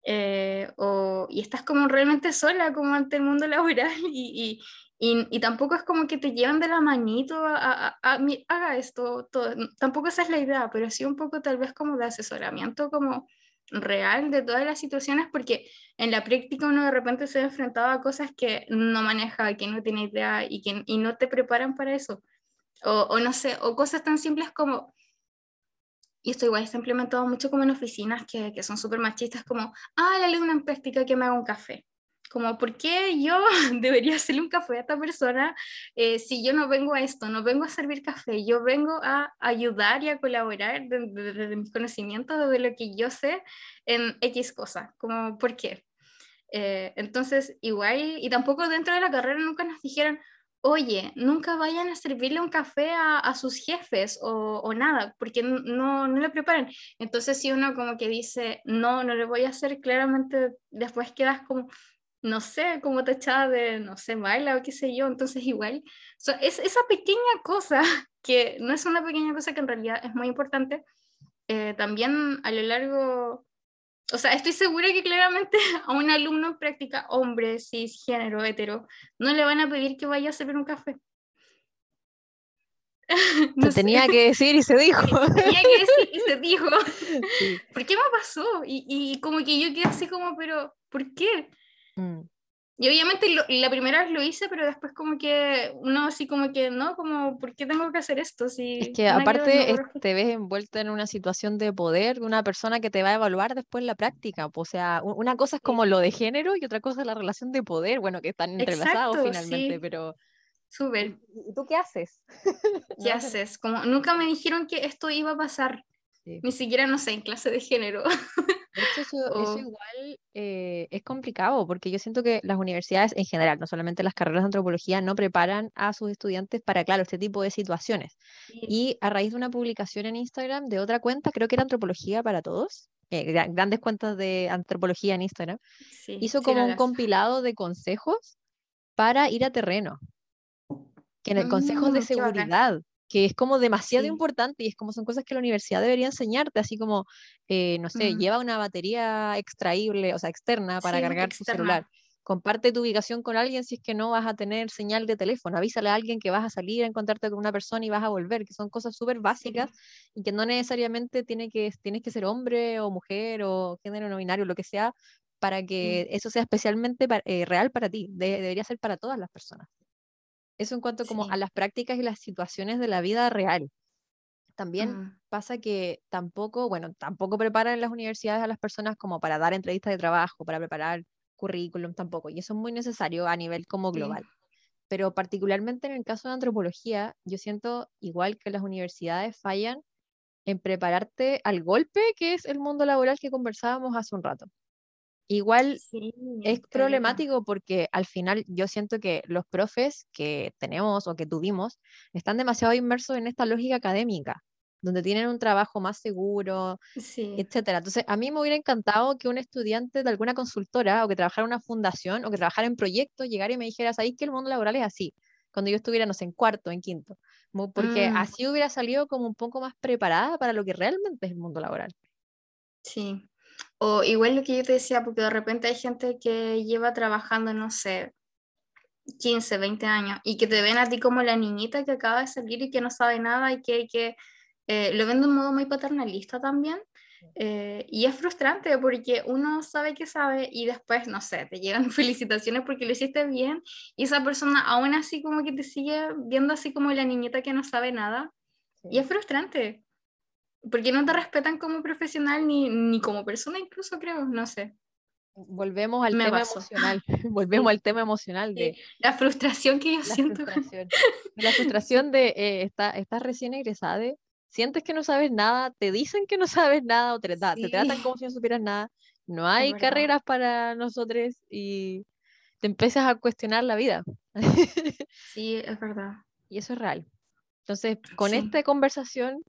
Eh, o, y estás como realmente sola como ante el mundo laboral y, y, Y, tampoco es como que te llevan de la manito a, a, a, haga esto, todo. tampoco esa es la idea, pero sí un poco tal vez como de asesoramiento como real de todas las situaciones, porque en la práctica uno de repente se enfrentaba a cosas que no maneja, que no tiene idea y que y no te preparan para eso. O, o no sé, o cosas tan simples como, y esto igual está implementado mucho como en oficinas que, que son súper machistas, como, ah, la una en práctica que me haga un café como, ¿por qué yo debería hacerle un café a esta persona eh, si yo no vengo a esto, no vengo a servir café, yo vengo a ayudar y a colaborar desde mis conocimientos, desde lo que yo sé en X cosa, como, ¿por qué? Eh, entonces, igual, y tampoco dentro de la carrera nunca nos dijeron, oye, nunca vayan a servirle un café a, sus jefes o, o, nada, porque no, no le preparan. Entonces, si uno como que dice, no, no le voy a hacer, claramente después quedas como, no sé, como tachada de, no sé, baila o qué sé yo, entonces igual, es esa pequeña cosa, que no es una pequeña cosa que en realidad es muy importante, eh, también a lo largo, o sea, estoy segura que claramente a un alumno en práctica, hombre, cisgénero, hetero, no le van a pedir que vaya a servir un café. no tenía que decir y se dijo. tenía que decir y se dijo. ¿Por qué me pasó? Y, y como que yo quedé así como, pero, ¿por qué? Mm. Y obviamente la primera vez lo hice, pero después como que uno así como que, ¿no? Como, ¿por qué tengo que hacer esto? Si es que aparte te ves envuelta en una situación de poder de una persona que te va a evaluar después la práctica. O sea, una cosa es como lo de género y otra cosa es la relación de poder, bueno, que están entrelazados finalmente, pero... Súper. ¿Y tú qué haces? ¿Qué haces? Como nunca me dijeron que esto iba a pasar. Ni siquiera, no sé, en clase de género. eso, igual eh, es complicado porque yo siento que las universidades en general, no solamente las carreras de antropología, no preparan a sus estudiantes para, claro, este tipo de situaciones. Y a raíz de una publicación en Instagram de otra cuenta, creo que era Antropología para Todos, eh, grandes cuentas de antropología en Instagram, hizo como un compilado de consejos para ir a terreno. Que en el consejo de mm, seguridad que es como demasiado importante y es como son cosas que la universidad debería enseñarte, así como, eh, no sé, lleva una batería extraíble, o sea, externa para cargar tu celular. Comparte tu ubicación con alguien si es que no vas a tener señal de teléfono. Avísale a alguien que vas a salir a encontrarte con una persona y vas a volver, que son cosas súper básicas y que no necesariamente tiene que, tienes que ser hombre o mujer o género no binario, lo que sea, para que eso sea especialmente eh, real para ti. debería ser para todas las personas. Eso en cuanto como a las prácticas y las situaciones de la vida real. También mm. pasa que tampoco, bueno, tampoco preparan las universidades a las personas como para dar entrevistas de trabajo, para preparar currículum tampoco, y eso es muy necesario a nivel como global. Pero particularmente en el caso de antropología, yo siento igual que las universidades fallan en prepararte al golpe que es el mundo laboral que conversábamos hace un rato. Igual es problemático porque al final yo siento que los profes que tenemos o que tuvimos están demasiado inmersos en esta lógica académica, donde tienen un trabajo más seguro, sí. etcétera. Entonces, a mí me hubiera encantado que un estudiante de alguna consultora o que trabajara en una fundación o que trabajara en proyectos llegara y me dijera, ¿sabéis que el mundo laboral es así? Cuando yo estuviera, no sé, en cuarto, en quinto. Porque mm. así hubiera salido como un poco más preparada para lo que realmente es el mundo laboral. Sí, o igual lo que yo te decía, porque de repente hay gente que lleva trabajando, no sé, 15, 20 años y que te ven a ti como la niñita que acaba de salir y que no sabe nada y que, que eh, lo ven de un modo muy paternalista también. Eh, y es frustrante porque uno sabe que sabe y después, no sé, te llegan felicitaciones porque lo hiciste bien y esa persona aún así como que te sigue viendo así como la niñita que no sabe nada. Y es frustrante porque no te respetan como profesional ni, ni como persona incluso creo, no sé. Volvemos al tema emocional, volvemos al tema emocional de... La frustración que yo siento. La frustración de, eh, estás recién egresada, sientes que no sabes nada, te dicen que no sabes nada o te, te tratan como si no supieras nada, no hay carreras para nosotros y te empiezas a cuestionar la vida. Sí, es verdad. Y eso es real. Entonces, con esta conversación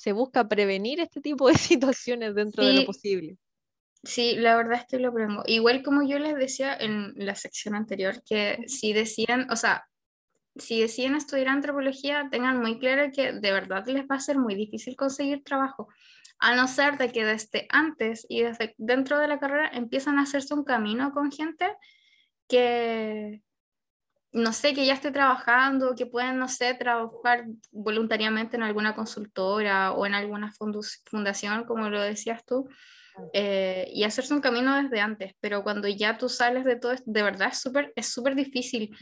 se busca prevenir este tipo de situaciones dentro de lo posible. Sí, la verdad es que lo prevengo. Igual como yo les decía en la sección anterior, que si decían, o sea, si deciden estudiar antropología, tengan muy claro que de verdad les va a ser muy difícil conseguir trabajo, a no ser de que desde antes y desde dentro de la carrera empiezan a hacerse un camino con gente que, no sé, que ya esté trabajando, que pueden, no sé, trabajar voluntariamente en alguna consultora o en alguna fundación, como lo decías tú, eh, y hacerse un camino desde antes, pero cuando ya tú sales de todo, de verdad es súper es súper difícil.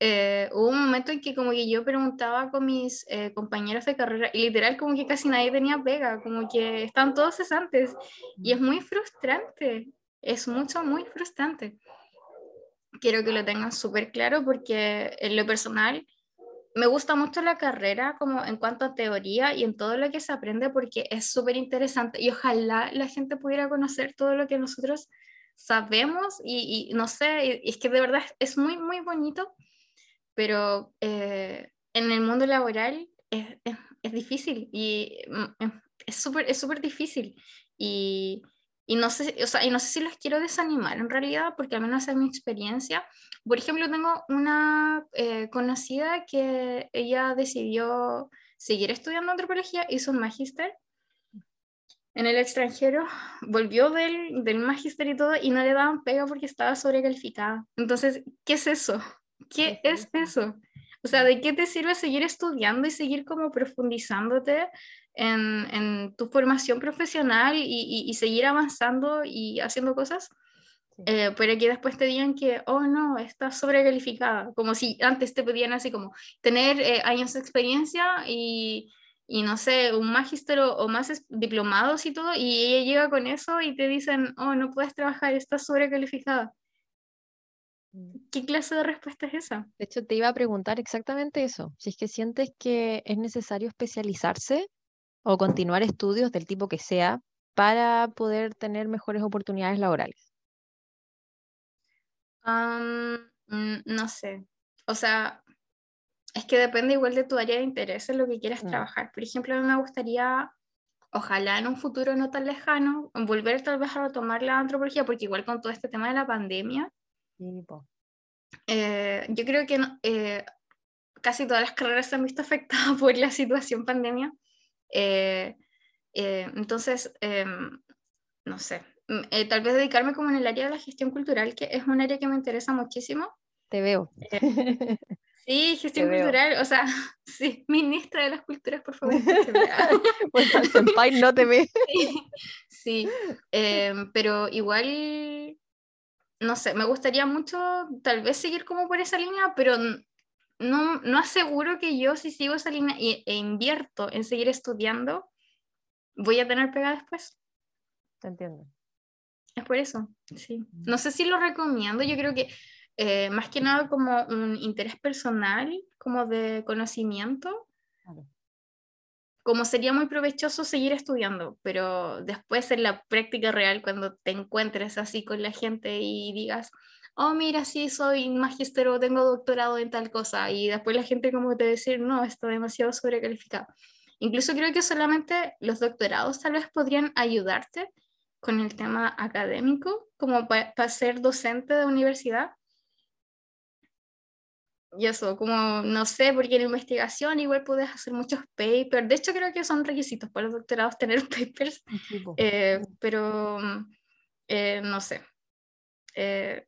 Eh, hubo un momento en que como que yo preguntaba con mis eh, compañeros de carrera y literal como que casi nadie tenía pega, como que están todos cesantes y es muy frustrante, es mucho, muy frustrante. Quiero que lo tengan súper claro porque en lo personal me gusta mucho la carrera como en cuanto a teoría y en todo lo que se aprende porque es súper interesante y ojalá la gente pudiera conocer todo lo que nosotros sabemos y, no sé, es que de verdad es muy, muy bonito, pero eh, en el mundo laboral es, es, es difícil y mm, es súper es súper difícil y y no sé, o sea, y no sé si los quiero desanimar en realidad, porque al menos es mi experiencia. Por ejemplo, tengo una eh, conocida que ella decidió seguir estudiando antropología, hizo un magíster en el extranjero, volvió del, del magíster y todo, y no le daban pega porque estaba sobrecalificada. Entonces, ¿qué es eso? ¿Qué es eso? O sea, ¿de qué te sirve seguir estudiando y seguir como profundizándote en, tu formación profesional y, seguir avanzando y haciendo cosas, eh, pero que después te digan que, oh no, estás sobrecalificada, como si antes te pedían así como tener eh, años de experiencia y, y, no sé, un magister o, más diplomados y todo, y ella llega con eso y te dicen, oh, no puedes trabajar, estás sobrecalificada. ¿Qué clase de respuesta es esa? De hecho, te iba a preguntar exactamente eso. Si es que sientes que es necesario especializarse o continuar estudios del tipo que sea para poder tener mejores oportunidades laborales? no sé. O sea, es que depende igual de tu área de interés en lo que quieras mm. trabajar. Por ejemplo, a mí me gustaría, ojalá en un futuro no tan lejano, volver tal vez a retomar la antropología, porque igual con todo este tema de la pandemia, eh, yo creo que eh, casi todas las carreras se han visto afectadas por la situación pandemia. Eh, eh, entonces, em, no sé, mm, eh, tal vez dedicarme como en el área de la gestión cultural, que es un área que me interesa muchísimo. Te veo. sí, gestión cultural, o sea, sí, ministra de las culturas, por favor. pues senpai no te ve. sí, em, pero igual, no sé, me gustaría mucho tal vez seguir como por esa línea, pero no, no aseguro que yo si sigo esa línea e, invierto en seguir estudiando, voy a tener pega después. Te entiendo. Es por eso, sí. No sé si lo recomiendo, yo creo que eh, más que nada como un interés personal, como de conocimiento, como sería muy provechoso seguir estudiando, pero después en la práctica real, cuando te encuentres así con la gente y digas, oh, mira, sí, soy magíster o tengo doctorado en tal cosa, y después la gente como te decir, no, está demasiado sobrecalificado. Incluso creo que solamente los doctorados tal vez podrían ayudarte con el tema académico, como para ser docente de universidad. Y eso, como no sé, porque en investigación igual puedes hacer muchos papers. De hecho, creo que son requisitos para los doctorados tener papers, eh, pero eh, no sé. Eh,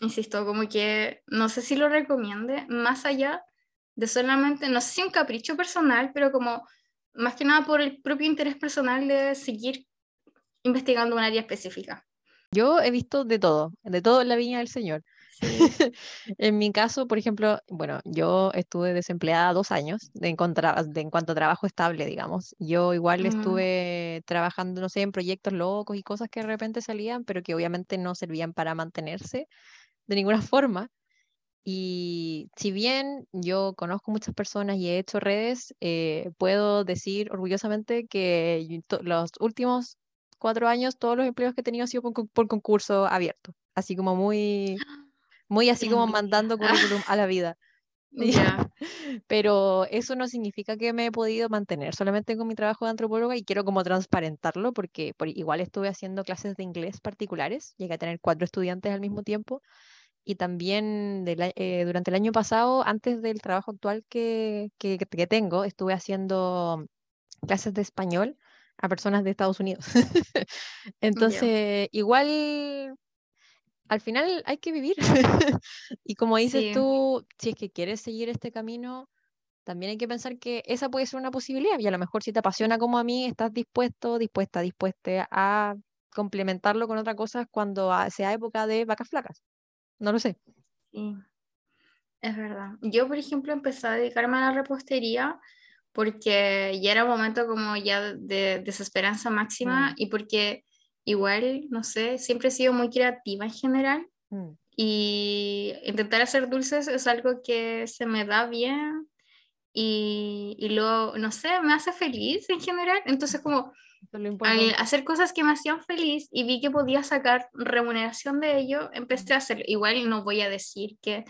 insisto, como que no sé si lo recomiende, más allá de solamente, no sé si un capricho personal, pero como más que nada por el propio interés personal de seguir investigando un área específica. Yo he visto de todo, de todo en la viña del Señor. en mi caso, por ejemplo, bueno, yo estuve desempleada dos años de en, cuanto a trabajo estable, digamos. Yo igual mm. estuve trabajando, no sé, en proyectos locos y cosas que de repente salían, pero que obviamente no servían para mantenerse de ninguna forma. Y si bien yo conozco muchas personas y he hecho redes, eh, puedo decir orgullosamente que los últimos cuatro años todos los empleos que he tenido han sido por, concurso abierto, así como muy, muy así como mandando currículum a la vida. Pero eso no significa que me he podido mantener solamente con mi trabajo de antropóloga y quiero como transparentarlo porque por, igual estuve haciendo clases de inglés particulares, llegué a tener cuatro estudiantes al mismo tiempo y también eh, durante el año pasado, antes del trabajo actual que, que, tengo, estuve haciendo clases de español a personas de Estados Unidos. Entonces, igual al final hay que vivir. y como dices Sí. tú, si es que quieres seguir este camino, también hay que pensar que esa puede ser una posibilidad. Y a lo mejor si te apasiona como a mí, estás dispuesto, dispuesta, dispuesta a complementarlo con otra cosa cuando sea época de vacas flacas. No lo sé. Sí, es verdad. Yo, por ejemplo, empecé a dedicarme a la repostería porque ya era un momento como ya de desesperanza máxima Mm. y porque igual, no sé, siempre he sido muy creativa en general Mm, y intentar hacer dulces es algo que se me da bien y, y luego, no sé, me hace feliz en general. Entonces, como al hacer cosas que me hacían feliz y vi que podía sacar remuneración de ello, empecé a hacerlo. Igual no voy a decir que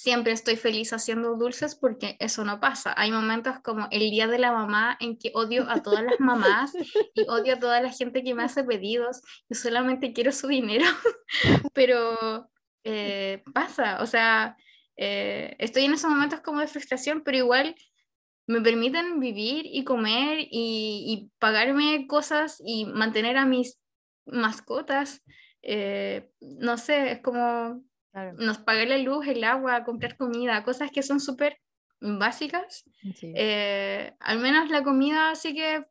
siempre estoy feliz haciendo dulces porque eso no pasa. Hay momentos como el día de la mamá en que odio a todas las mamás y odio a toda la gente que me hace pedidos y solamente quiero su dinero, pero eh, pasa, o sea, eh, estoy en esos momentos como de frustración, pero igual me permiten vivir y comer y, y pagarme cosas y mantener a mis mascotas. eh, no sé, es como Claro, nos pagar la luz, el agua, comprar comida, cosas que son súper básicas. sí. Eh, al menos la comida sí que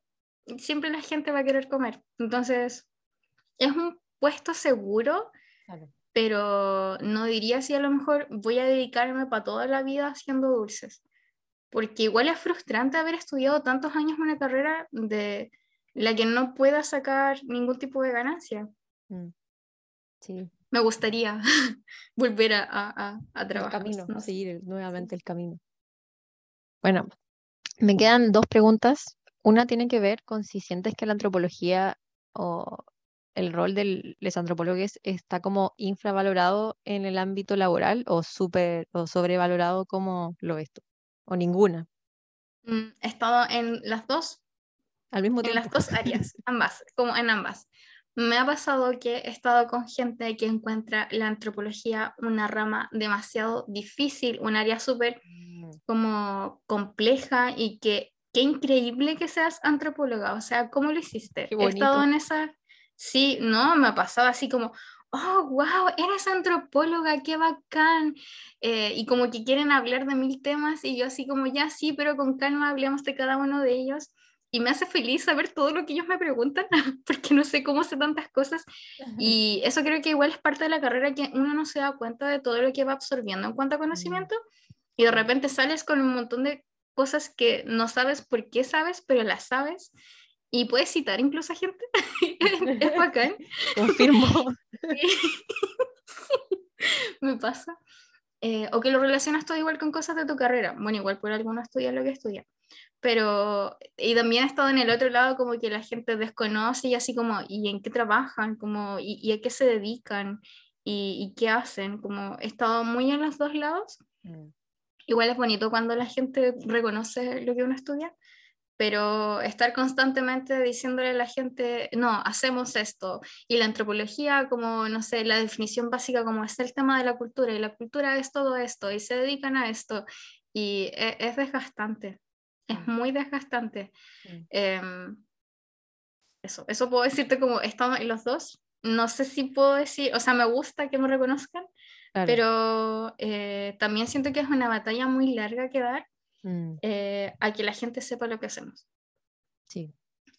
siempre la gente va a querer comer. Entonces, es un puesto seguro, Claro. pero no diría si a lo mejor voy a dedicarme para toda la vida haciendo dulces. Porque igual es frustrante haber estudiado tantos años una carrera de la que no pueda sacar ningún tipo de ganancia. Mm, Sí, Me gustaría volver a, a, a- a el trabajar. camino, no seguir nuevamente el camino. Bueno, me quedan dos preguntas. Una tiene que ver con si sientes que la antropología o el rol de los antropólogos está como infravalorado en el ámbito laboral o super o sobrevalorado como lo ves tú, o ninguna, Mm, He estado en las dos al mismo en tiempo. las dos áreas, ambas, como en ambas. Me ha pasado que he estado con gente que encuentra la antropología una rama demasiado difícil, un área súper Mm, como compleja y que qué increíble que seas antropóloga, o sea, ¿cómo lo hiciste? He estado en esa, sí, no, me ha pasado así como, oh, wow, eres antropóloga, qué bacán, Eh, y como que quieren hablar de mil temas y yo así como, ya sí, pero con calma hablemos de cada uno de ellos. Y me hace feliz saber todo lo que ellos me preguntan, porque no sé cómo sé tantas cosas. Y eso creo que igual es parte de la carrera que uno no se da cuenta de todo lo que va absorbiendo en cuanto a conocimiento. Y de repente sales con un montón de cosas que no sabes por qué sabes, pero las sabes. Y puedes citar incluso a gente. es bacán. Confirmo. me pasa. Eh, o que lo relacionas todo igual con cosas de tu carrera. Bueno, igual por alguno estudia lo que estudia. Pero, y también he estado en el otro lado como que la gente desconoce y así como, ¿y en qué trabajan? Como, ¿y, y a qué se dedican? ¿Y, y qué hacen? Como he estado muy en los dos lados. Mm, Igual es bonito cuando la gente reconoce lo que uno estudia, pero estar constantemente diciéndole a la gente, no, hacemos esto, y la antropología como, no sé, la definición básica como es el tema de la cultura, y la cultura es todo esto, y se dedican a esto, y e- es, desgastante, es muy desgastante. Mm. Em, eso, eso puedo decirte como estamos los dos. No sé si puedo decir, o sea, me gusta que me reconozcan, claro. pero eh, también siento que es una batalla muy larga que dar Mm, eh, a que la gente sepa lo que hacemos. sí.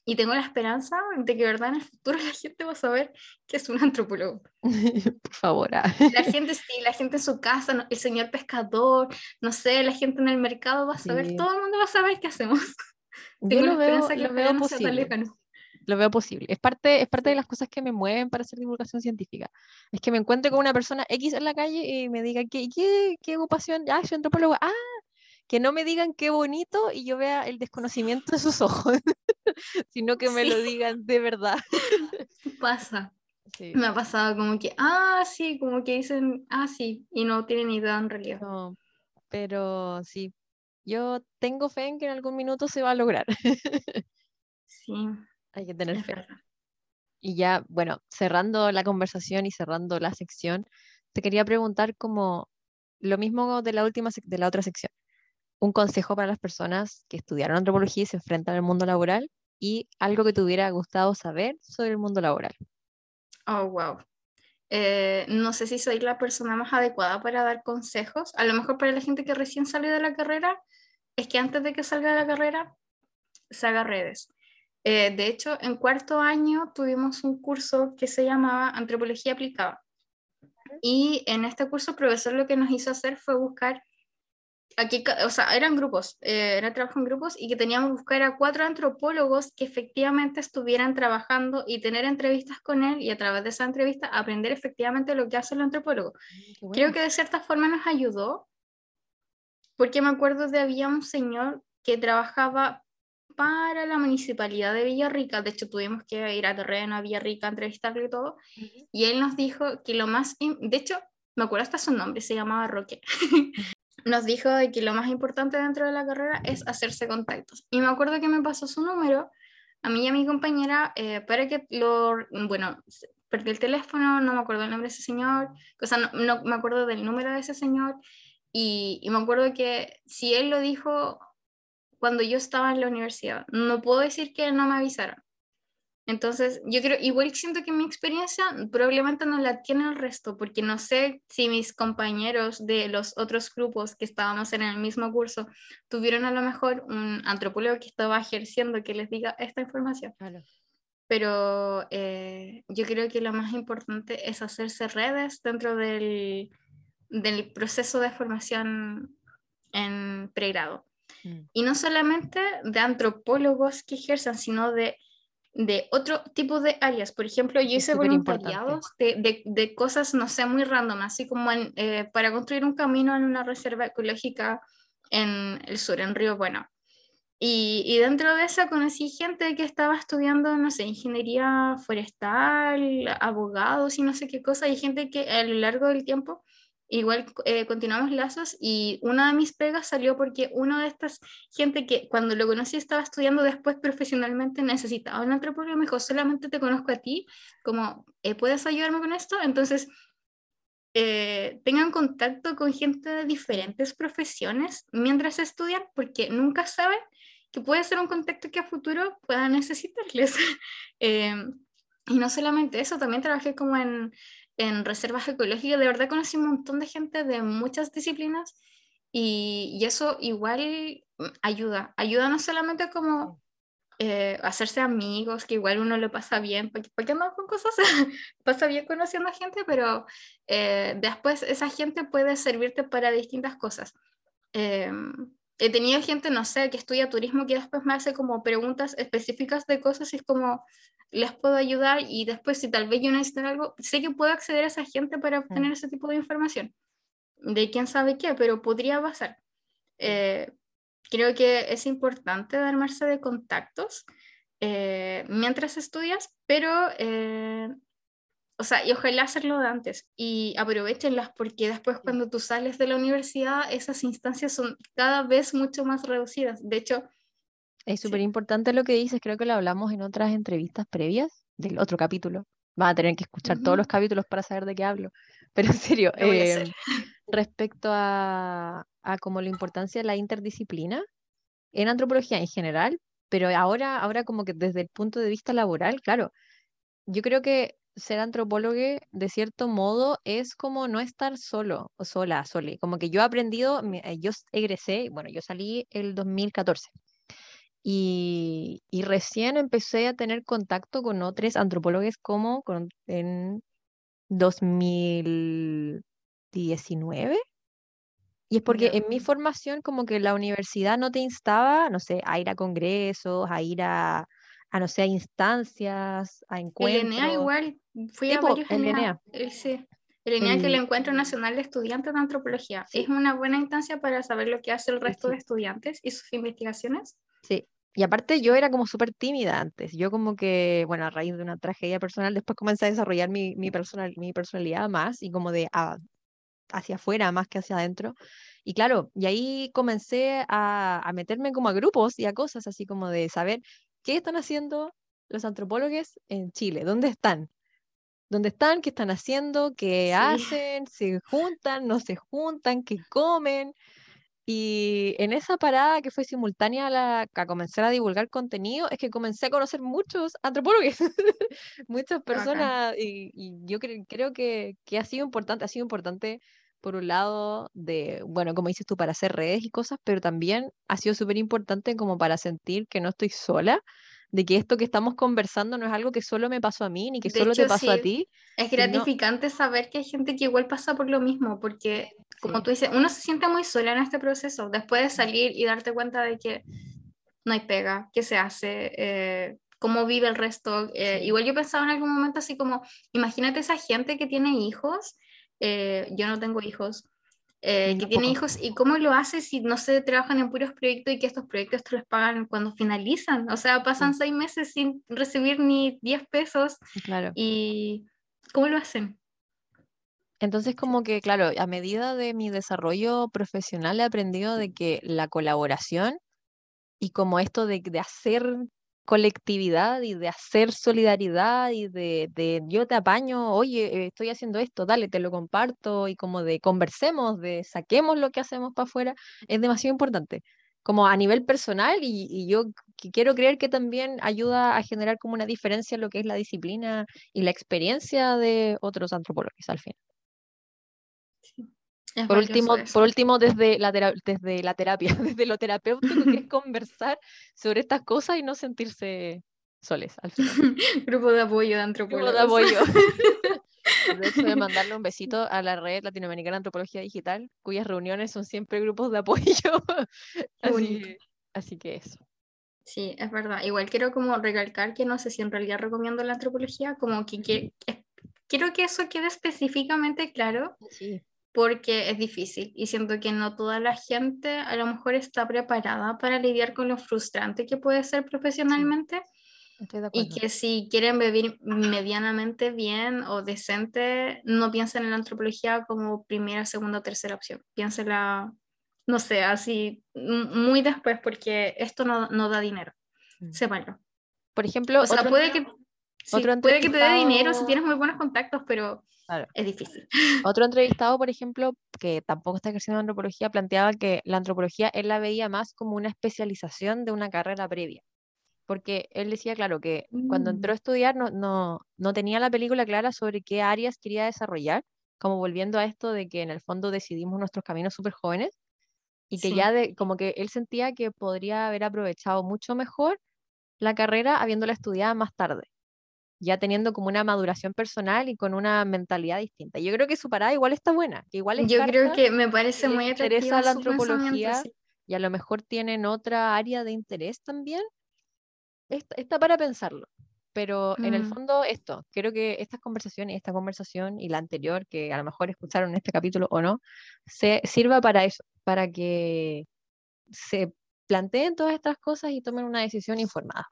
Y tengo la esperanza de que, verdad, en el futuro la gente va a saber que es un antropólogo. Por favor. ah. La gente, sí, la gente en su casa, el señor pescador, no sé, la gente en el mercado va a saber, Sí. todo el mundo va a saber qué hacemos. Yo Tengo la lo veo, esperanza que lo veo posible. Lo veo posible. Es parte, es parte de las cosas que me mueven para hacer divulgación científica. Es que me encuentre con una persona X en la calle y me diga, ¿qué, qué, qué ocupación? Ah, soy antropólogo. Ah, que no me digan qué bonito y yo vea el desconocimiento de sus ojos, sino que me lo digan de verdad. Pasa. Sí. Me ha pasado como que, ah, sí, como que dicen, ah, sí, y no tienen idea en realidad. No, pero sí, yo tengo fe en que en algún minuto se va a lograr. Sí, Hay que tener fe. verdad. Y ya, bueno, cerrando la conversación y cerrando la sección, te quería preguntar como lo mismo de la última de la otra sección. Un consejo para las personas que estudiaron antropología y se enfrentan al mundo laboral y algo que te hubiera gustado saber sobre el mundo laboral. Oh, wow. Eh, no sé si soy la persona más adecuada para dar consejos. A lo mejor para la gente que recién salió de la carrera, es que antes de que salga de la carrera, se haga redes. Eh, de hecho, en cuarto año tuvimos un curso que se llamaba Antropología Aplicada. Y en este curso el profesor lo que nos hizo hacer fue buscar, aquí, o sea, eran grupos, eh, era trabajo en grupos y que teníamos que buscar a cuatro antropólogos que efectivamente estuvieran trabajando y tener entrevistas con él y a través de esa entrevista aprender efectivamente lo que hace el antropólogo. Mm, Creo que de cierta forma nos ayudó, porque me acuerdo de había un señor que trabajaba para la municipalidad de Villarrica, de hecho tuvimos que ir a terreno a Villarrica a entrevistarlo y todo, y él nos dijo que lo más, de hecho, me acuerdo hasta su nombre, se llamaba Roque, nos dijo de que lo más importante dentro de la carrera es hacerse contactos. Y me acuerdo que me pasó su número a mí y a mi compañera eh, para que lo, bueno, perdí el teléfono, no me acuerdo el nombre de ese señor, o sea, no, no me acuerdo del número de ese señor, y, y me acuerdo que si él lo dijo cuando yo estaba en la universidad. No puedo decir que no me avisaron. Entonces, yo creo, igual siento que mi experiencia probablemente no la tiene el resto, porque no sé si mis compañeros de los otros grupos que estábamos en el mismo curso tuvieron a lo mejor un antropólogo que estaba ejerciendo que les diga esta información. Pero eh, yo creo que lo más importante es hacerse redes dentro del, del proceso de formación en pregrado. Mm. Y no solamente de antropólogos que ejerzan, sino de, de otro tipo de áreas. Por ejemplo, yo hice voluntariados de, de, de, cosas, no sé, muy random, así como eh, para construir un camino en una reserva ecológica en el sur, en Río Bueno. Y, y, dentro de eso conocí gente que estaba estudiando, no sé, ingeniería forestal, abogados y no sé qué cosa, y gente que a lo largo del tiempo igual eh, continuamos lazos y una de mis pegas salió porque una de estas gente que cuando lo conocí estaba estudiando después profesionalmente necesitaba un antropólogo me dijo, solamente te conozco a ti, como, eh, ¿puedes ayudarme con esto? Entonces, eh, tengan contacto con gente de diferentes profesiones mientras estudian porque nunca saben que puede ser un contacto que a futuro puedan necesitarles. y no solamente eso, también trabajé como en en reservas ecológicas, de verdad conocí un montón de gente de muchas disciplinas y, y eso igual ayuda, ayuda no solamente como eh, hacerse amigos, que igual uno lo pasa bien, porque, porque no con cosas, pasa bien conociendo gente, pero eh, después esa gente puede servirte para distintas cosas. Eh, he tenido gente, no sé, que estudia turismo que después me hace como preguntas específicas de cosas y es como, les puedo ayudar y después si tal vez yo necesito algo, sé que puedo acceder a esa gente para obtener ese tipo de información. De quién sabe qué, pero podría pasar. Eh, creo que es importante armarse de contactos eh, mientras estudias, pero, eh, o sea, y ojalá hacerlo de antes y aprovechenlas porque después cuando tú sales de la universidad, esas instancias son cada vez mucho más reducidas. De hecho, es súper importante lo que dices, creo que lo hablamos en otras entrevistas previas del otro capítulo. Van a tener que escuchar todos los capítulos para saber de qué hablo. Pero en serio, eh, respecto a, a como la importancia de la interdisciplina en antropología en general, pero ahora, ahora como que desde el punto de vista laboral, claro, yo creo que ser antropólogo de cierto modo es como no estar solo o sola, sole. Como que yo he aprendido, eh, yo egresé, bueno, yo salí el 2014 y, recién empecé a tener contacto con otros antropólogos como en 2019. Y es porque en mi formación como que la universidad no te instaba, no sé, a ir a congresos, a ir a, a no sé, a instancias, a encuentros. El ENEA igual, fui a varios el ENEA. El, sí. El que el Encuentro Nacional de Estudiantes de Antropología. Es una buena instancia para saber lo que hace el resto de estudiantes y sus investigaciones. Sí, y aparte yo era como súper tímida antes. Yo como que, bueno, a raíz de una tragedia personal, después comencé a desarrollar mi, mi, personal, mi personalidad más y como de hacia afuera más que hacia adentro. Y claro, y ahí comencé a, a, meterme como a grupos y a cosas así como de saber qué están haciendo los antropólogos en Chile, dónde están. ¿Dónde están? ¿Qué están haciendo? ¿Qué hacen? ¿Se juntan? ¿No se juntan? ¿Qué comen? Y en esa parada que fue simultánea a, la, a comenzar a divulgar contenido, es que comencé a conocer muchos antropólogos, muchas personas, y, y yo cre- creo que, que ha sido importante, ha sido importante por un lado de, bueno, como dices tú, para hacer redes y cosas, pero también ha sido súper importante como para sentir que no estoy sola, de que esto que estamos conversando no es algo que solo me pasó a mí, ni que De solo te hecho, pasó a ti. Es sino- gratificante saber que hay gente que igual pasa por lo mismo, porque como Sí. tú dices, uno se siente muy sola en este proceso, después de salir y darte cuenta de que no hay pega, qué se hace, eh, cómo vive el resto. eh. Igual yo pensaba en algún momento así como, imagínate esa gente que tiene hijos, eh, yo no tengo hijos, eh, que tiene hijos y cómo lo hace si no se trabajan en puros proyectos y que estos proyectos te los pagan cuando finalizan. O sea, pasan seis meses sin recibir ni 10 pesos Claro. y ¿cómo lo hacen? Entonces, como que, claro, a medida de mi desarrollo profesional he aprendido de que la colaboración y como esto de, de hacer colectividad y de hacer solidaridad y de, de yo te apaño, oye, estoy haciendo esto, dale, te lo comparto y como de conversemos, de saquemos lo que hacemos para afuera, es demasiado importante. Como a nivel personal y, y yo quiero creer que también ayuda a generar como una diferencia en lo que es la disciplina y la experiencia de otros antropólogos al fin. Es Por último, eso. por último desde la, desde la terapia, desde lo terapéutico, que es conversar sobre estas cosas y no sentirse soles al final. Grupo de apoyo de Grupo antropólogos. de apoyo. De mandarle un besito a la red latinoamericana de antropología digital, cuyas reuniones son siempre grupos de apoyo. Así, que eso. Sí, es verdad. Igual quiero como recalcar que no sé si en realidad recomiendo la antropología, como que, que- quiero que eso quede específicamente claro Sí, porque es difícil y siento que no toda la gente a lo mejor está preparada para lidiar con lo frustrante que puede ser profesionalmente y que si quieren vivir medianamente bien o decente, no piensen en la antropología como primera, segunda o tercera opción. Piénsela, no sé, así muy después porque esto no, no da dinero. Mm. Sépanlo. Por ejemplo, O sea, puede que, sí, otro puede que te dé dinero si tienes muy buenos contactos, pero Claro. es difícil. Otro entrevistado, por ejemplo, que tampoco está ejerciendo antropología, planteaba que la antropología él la veía más como una especialización de una carrera previa. Porque él decía, claro, que cuando entró Mm. a estudiar no, no, no tenía la película clara sobre qué áreas quería desarrollar, como volviendo a esto de que en el fondo decidimos nuestros caminos súper jóvenes y que Sí. ya de, como que él sentía que podría haber aprovechado mucho mejor la carrera habiéndola estudiado más tarde ya teniendo como una maduración personal y con una mentalidad distinta. Yo creo que su parada igual está buena, que igual es Yo creo carta, que me parece le muy interesa atractiva la antropología sí. y a lo mejor tienen otra área de interés también. Está, está para pensarlo. Pero en el Mm. fondo esto, creo que estas conversaciones, esta conversación y la anterior, que a lo mejor escucharon en este capítulo o no, se sirva para eso, para que se planteen todas estas cosas y tomen una decisión informada.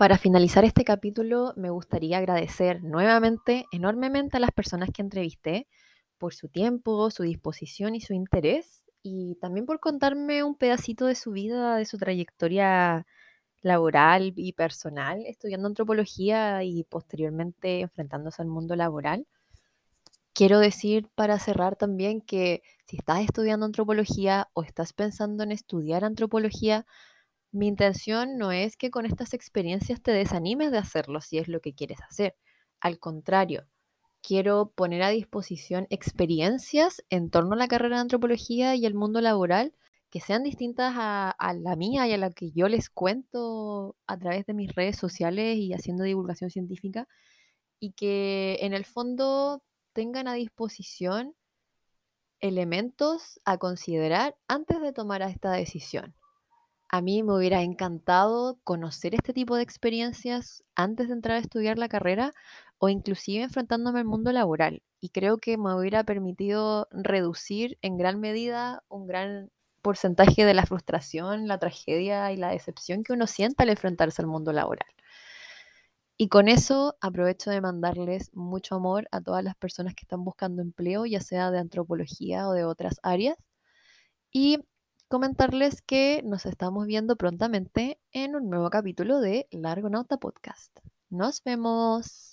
Para finalizar este capítulo, me gustaría agradecer nuevamente enormemente a las personas que entrevisté por su tiempo, su disposición y su interés, y también por contarme un pedacito de su vida, de su trayectoria laboral y personal, estudiando antropología y posteriormente enfrentándose al mundo laboral. Quiero decir para cerrar también que si estás estudiando antropología o estás pensando en estudiar antropología, mi intención no es que con estas experiencias te desanimes de hacerlo si es lo que quieres hacer. Al contrario, quiero poner a disposición experiencias en torno a la carrera de antropología y el mundo laboral que sean distintas a, a la mía y a la que yo les cuento a través de mis redes sociales y haciendo divulgación científica y que en el fondo tengan a disposición elementos a considerar antes de tomar esta decisión. A mí me hubiera encantado conocer este tipo de experiencias antes de entrar a estudiar la carrera o inclusive enfrentándome al mundo laboral. Y creo que me hubiera permitido reducir en gran medida un gran porcentaje de la frustración, la tragedia y la decepción que uno siente al enfrentarse al mundo laboral. Y con eso aprovecho de mandarles mucho amor a todas las personas que están buscando empleo, ya sea de antropología o de otras áreas. Y comentarles que nos estamos viendo prontamente en un nuevo capítulo de Largonauta Podcast. Nos vemos.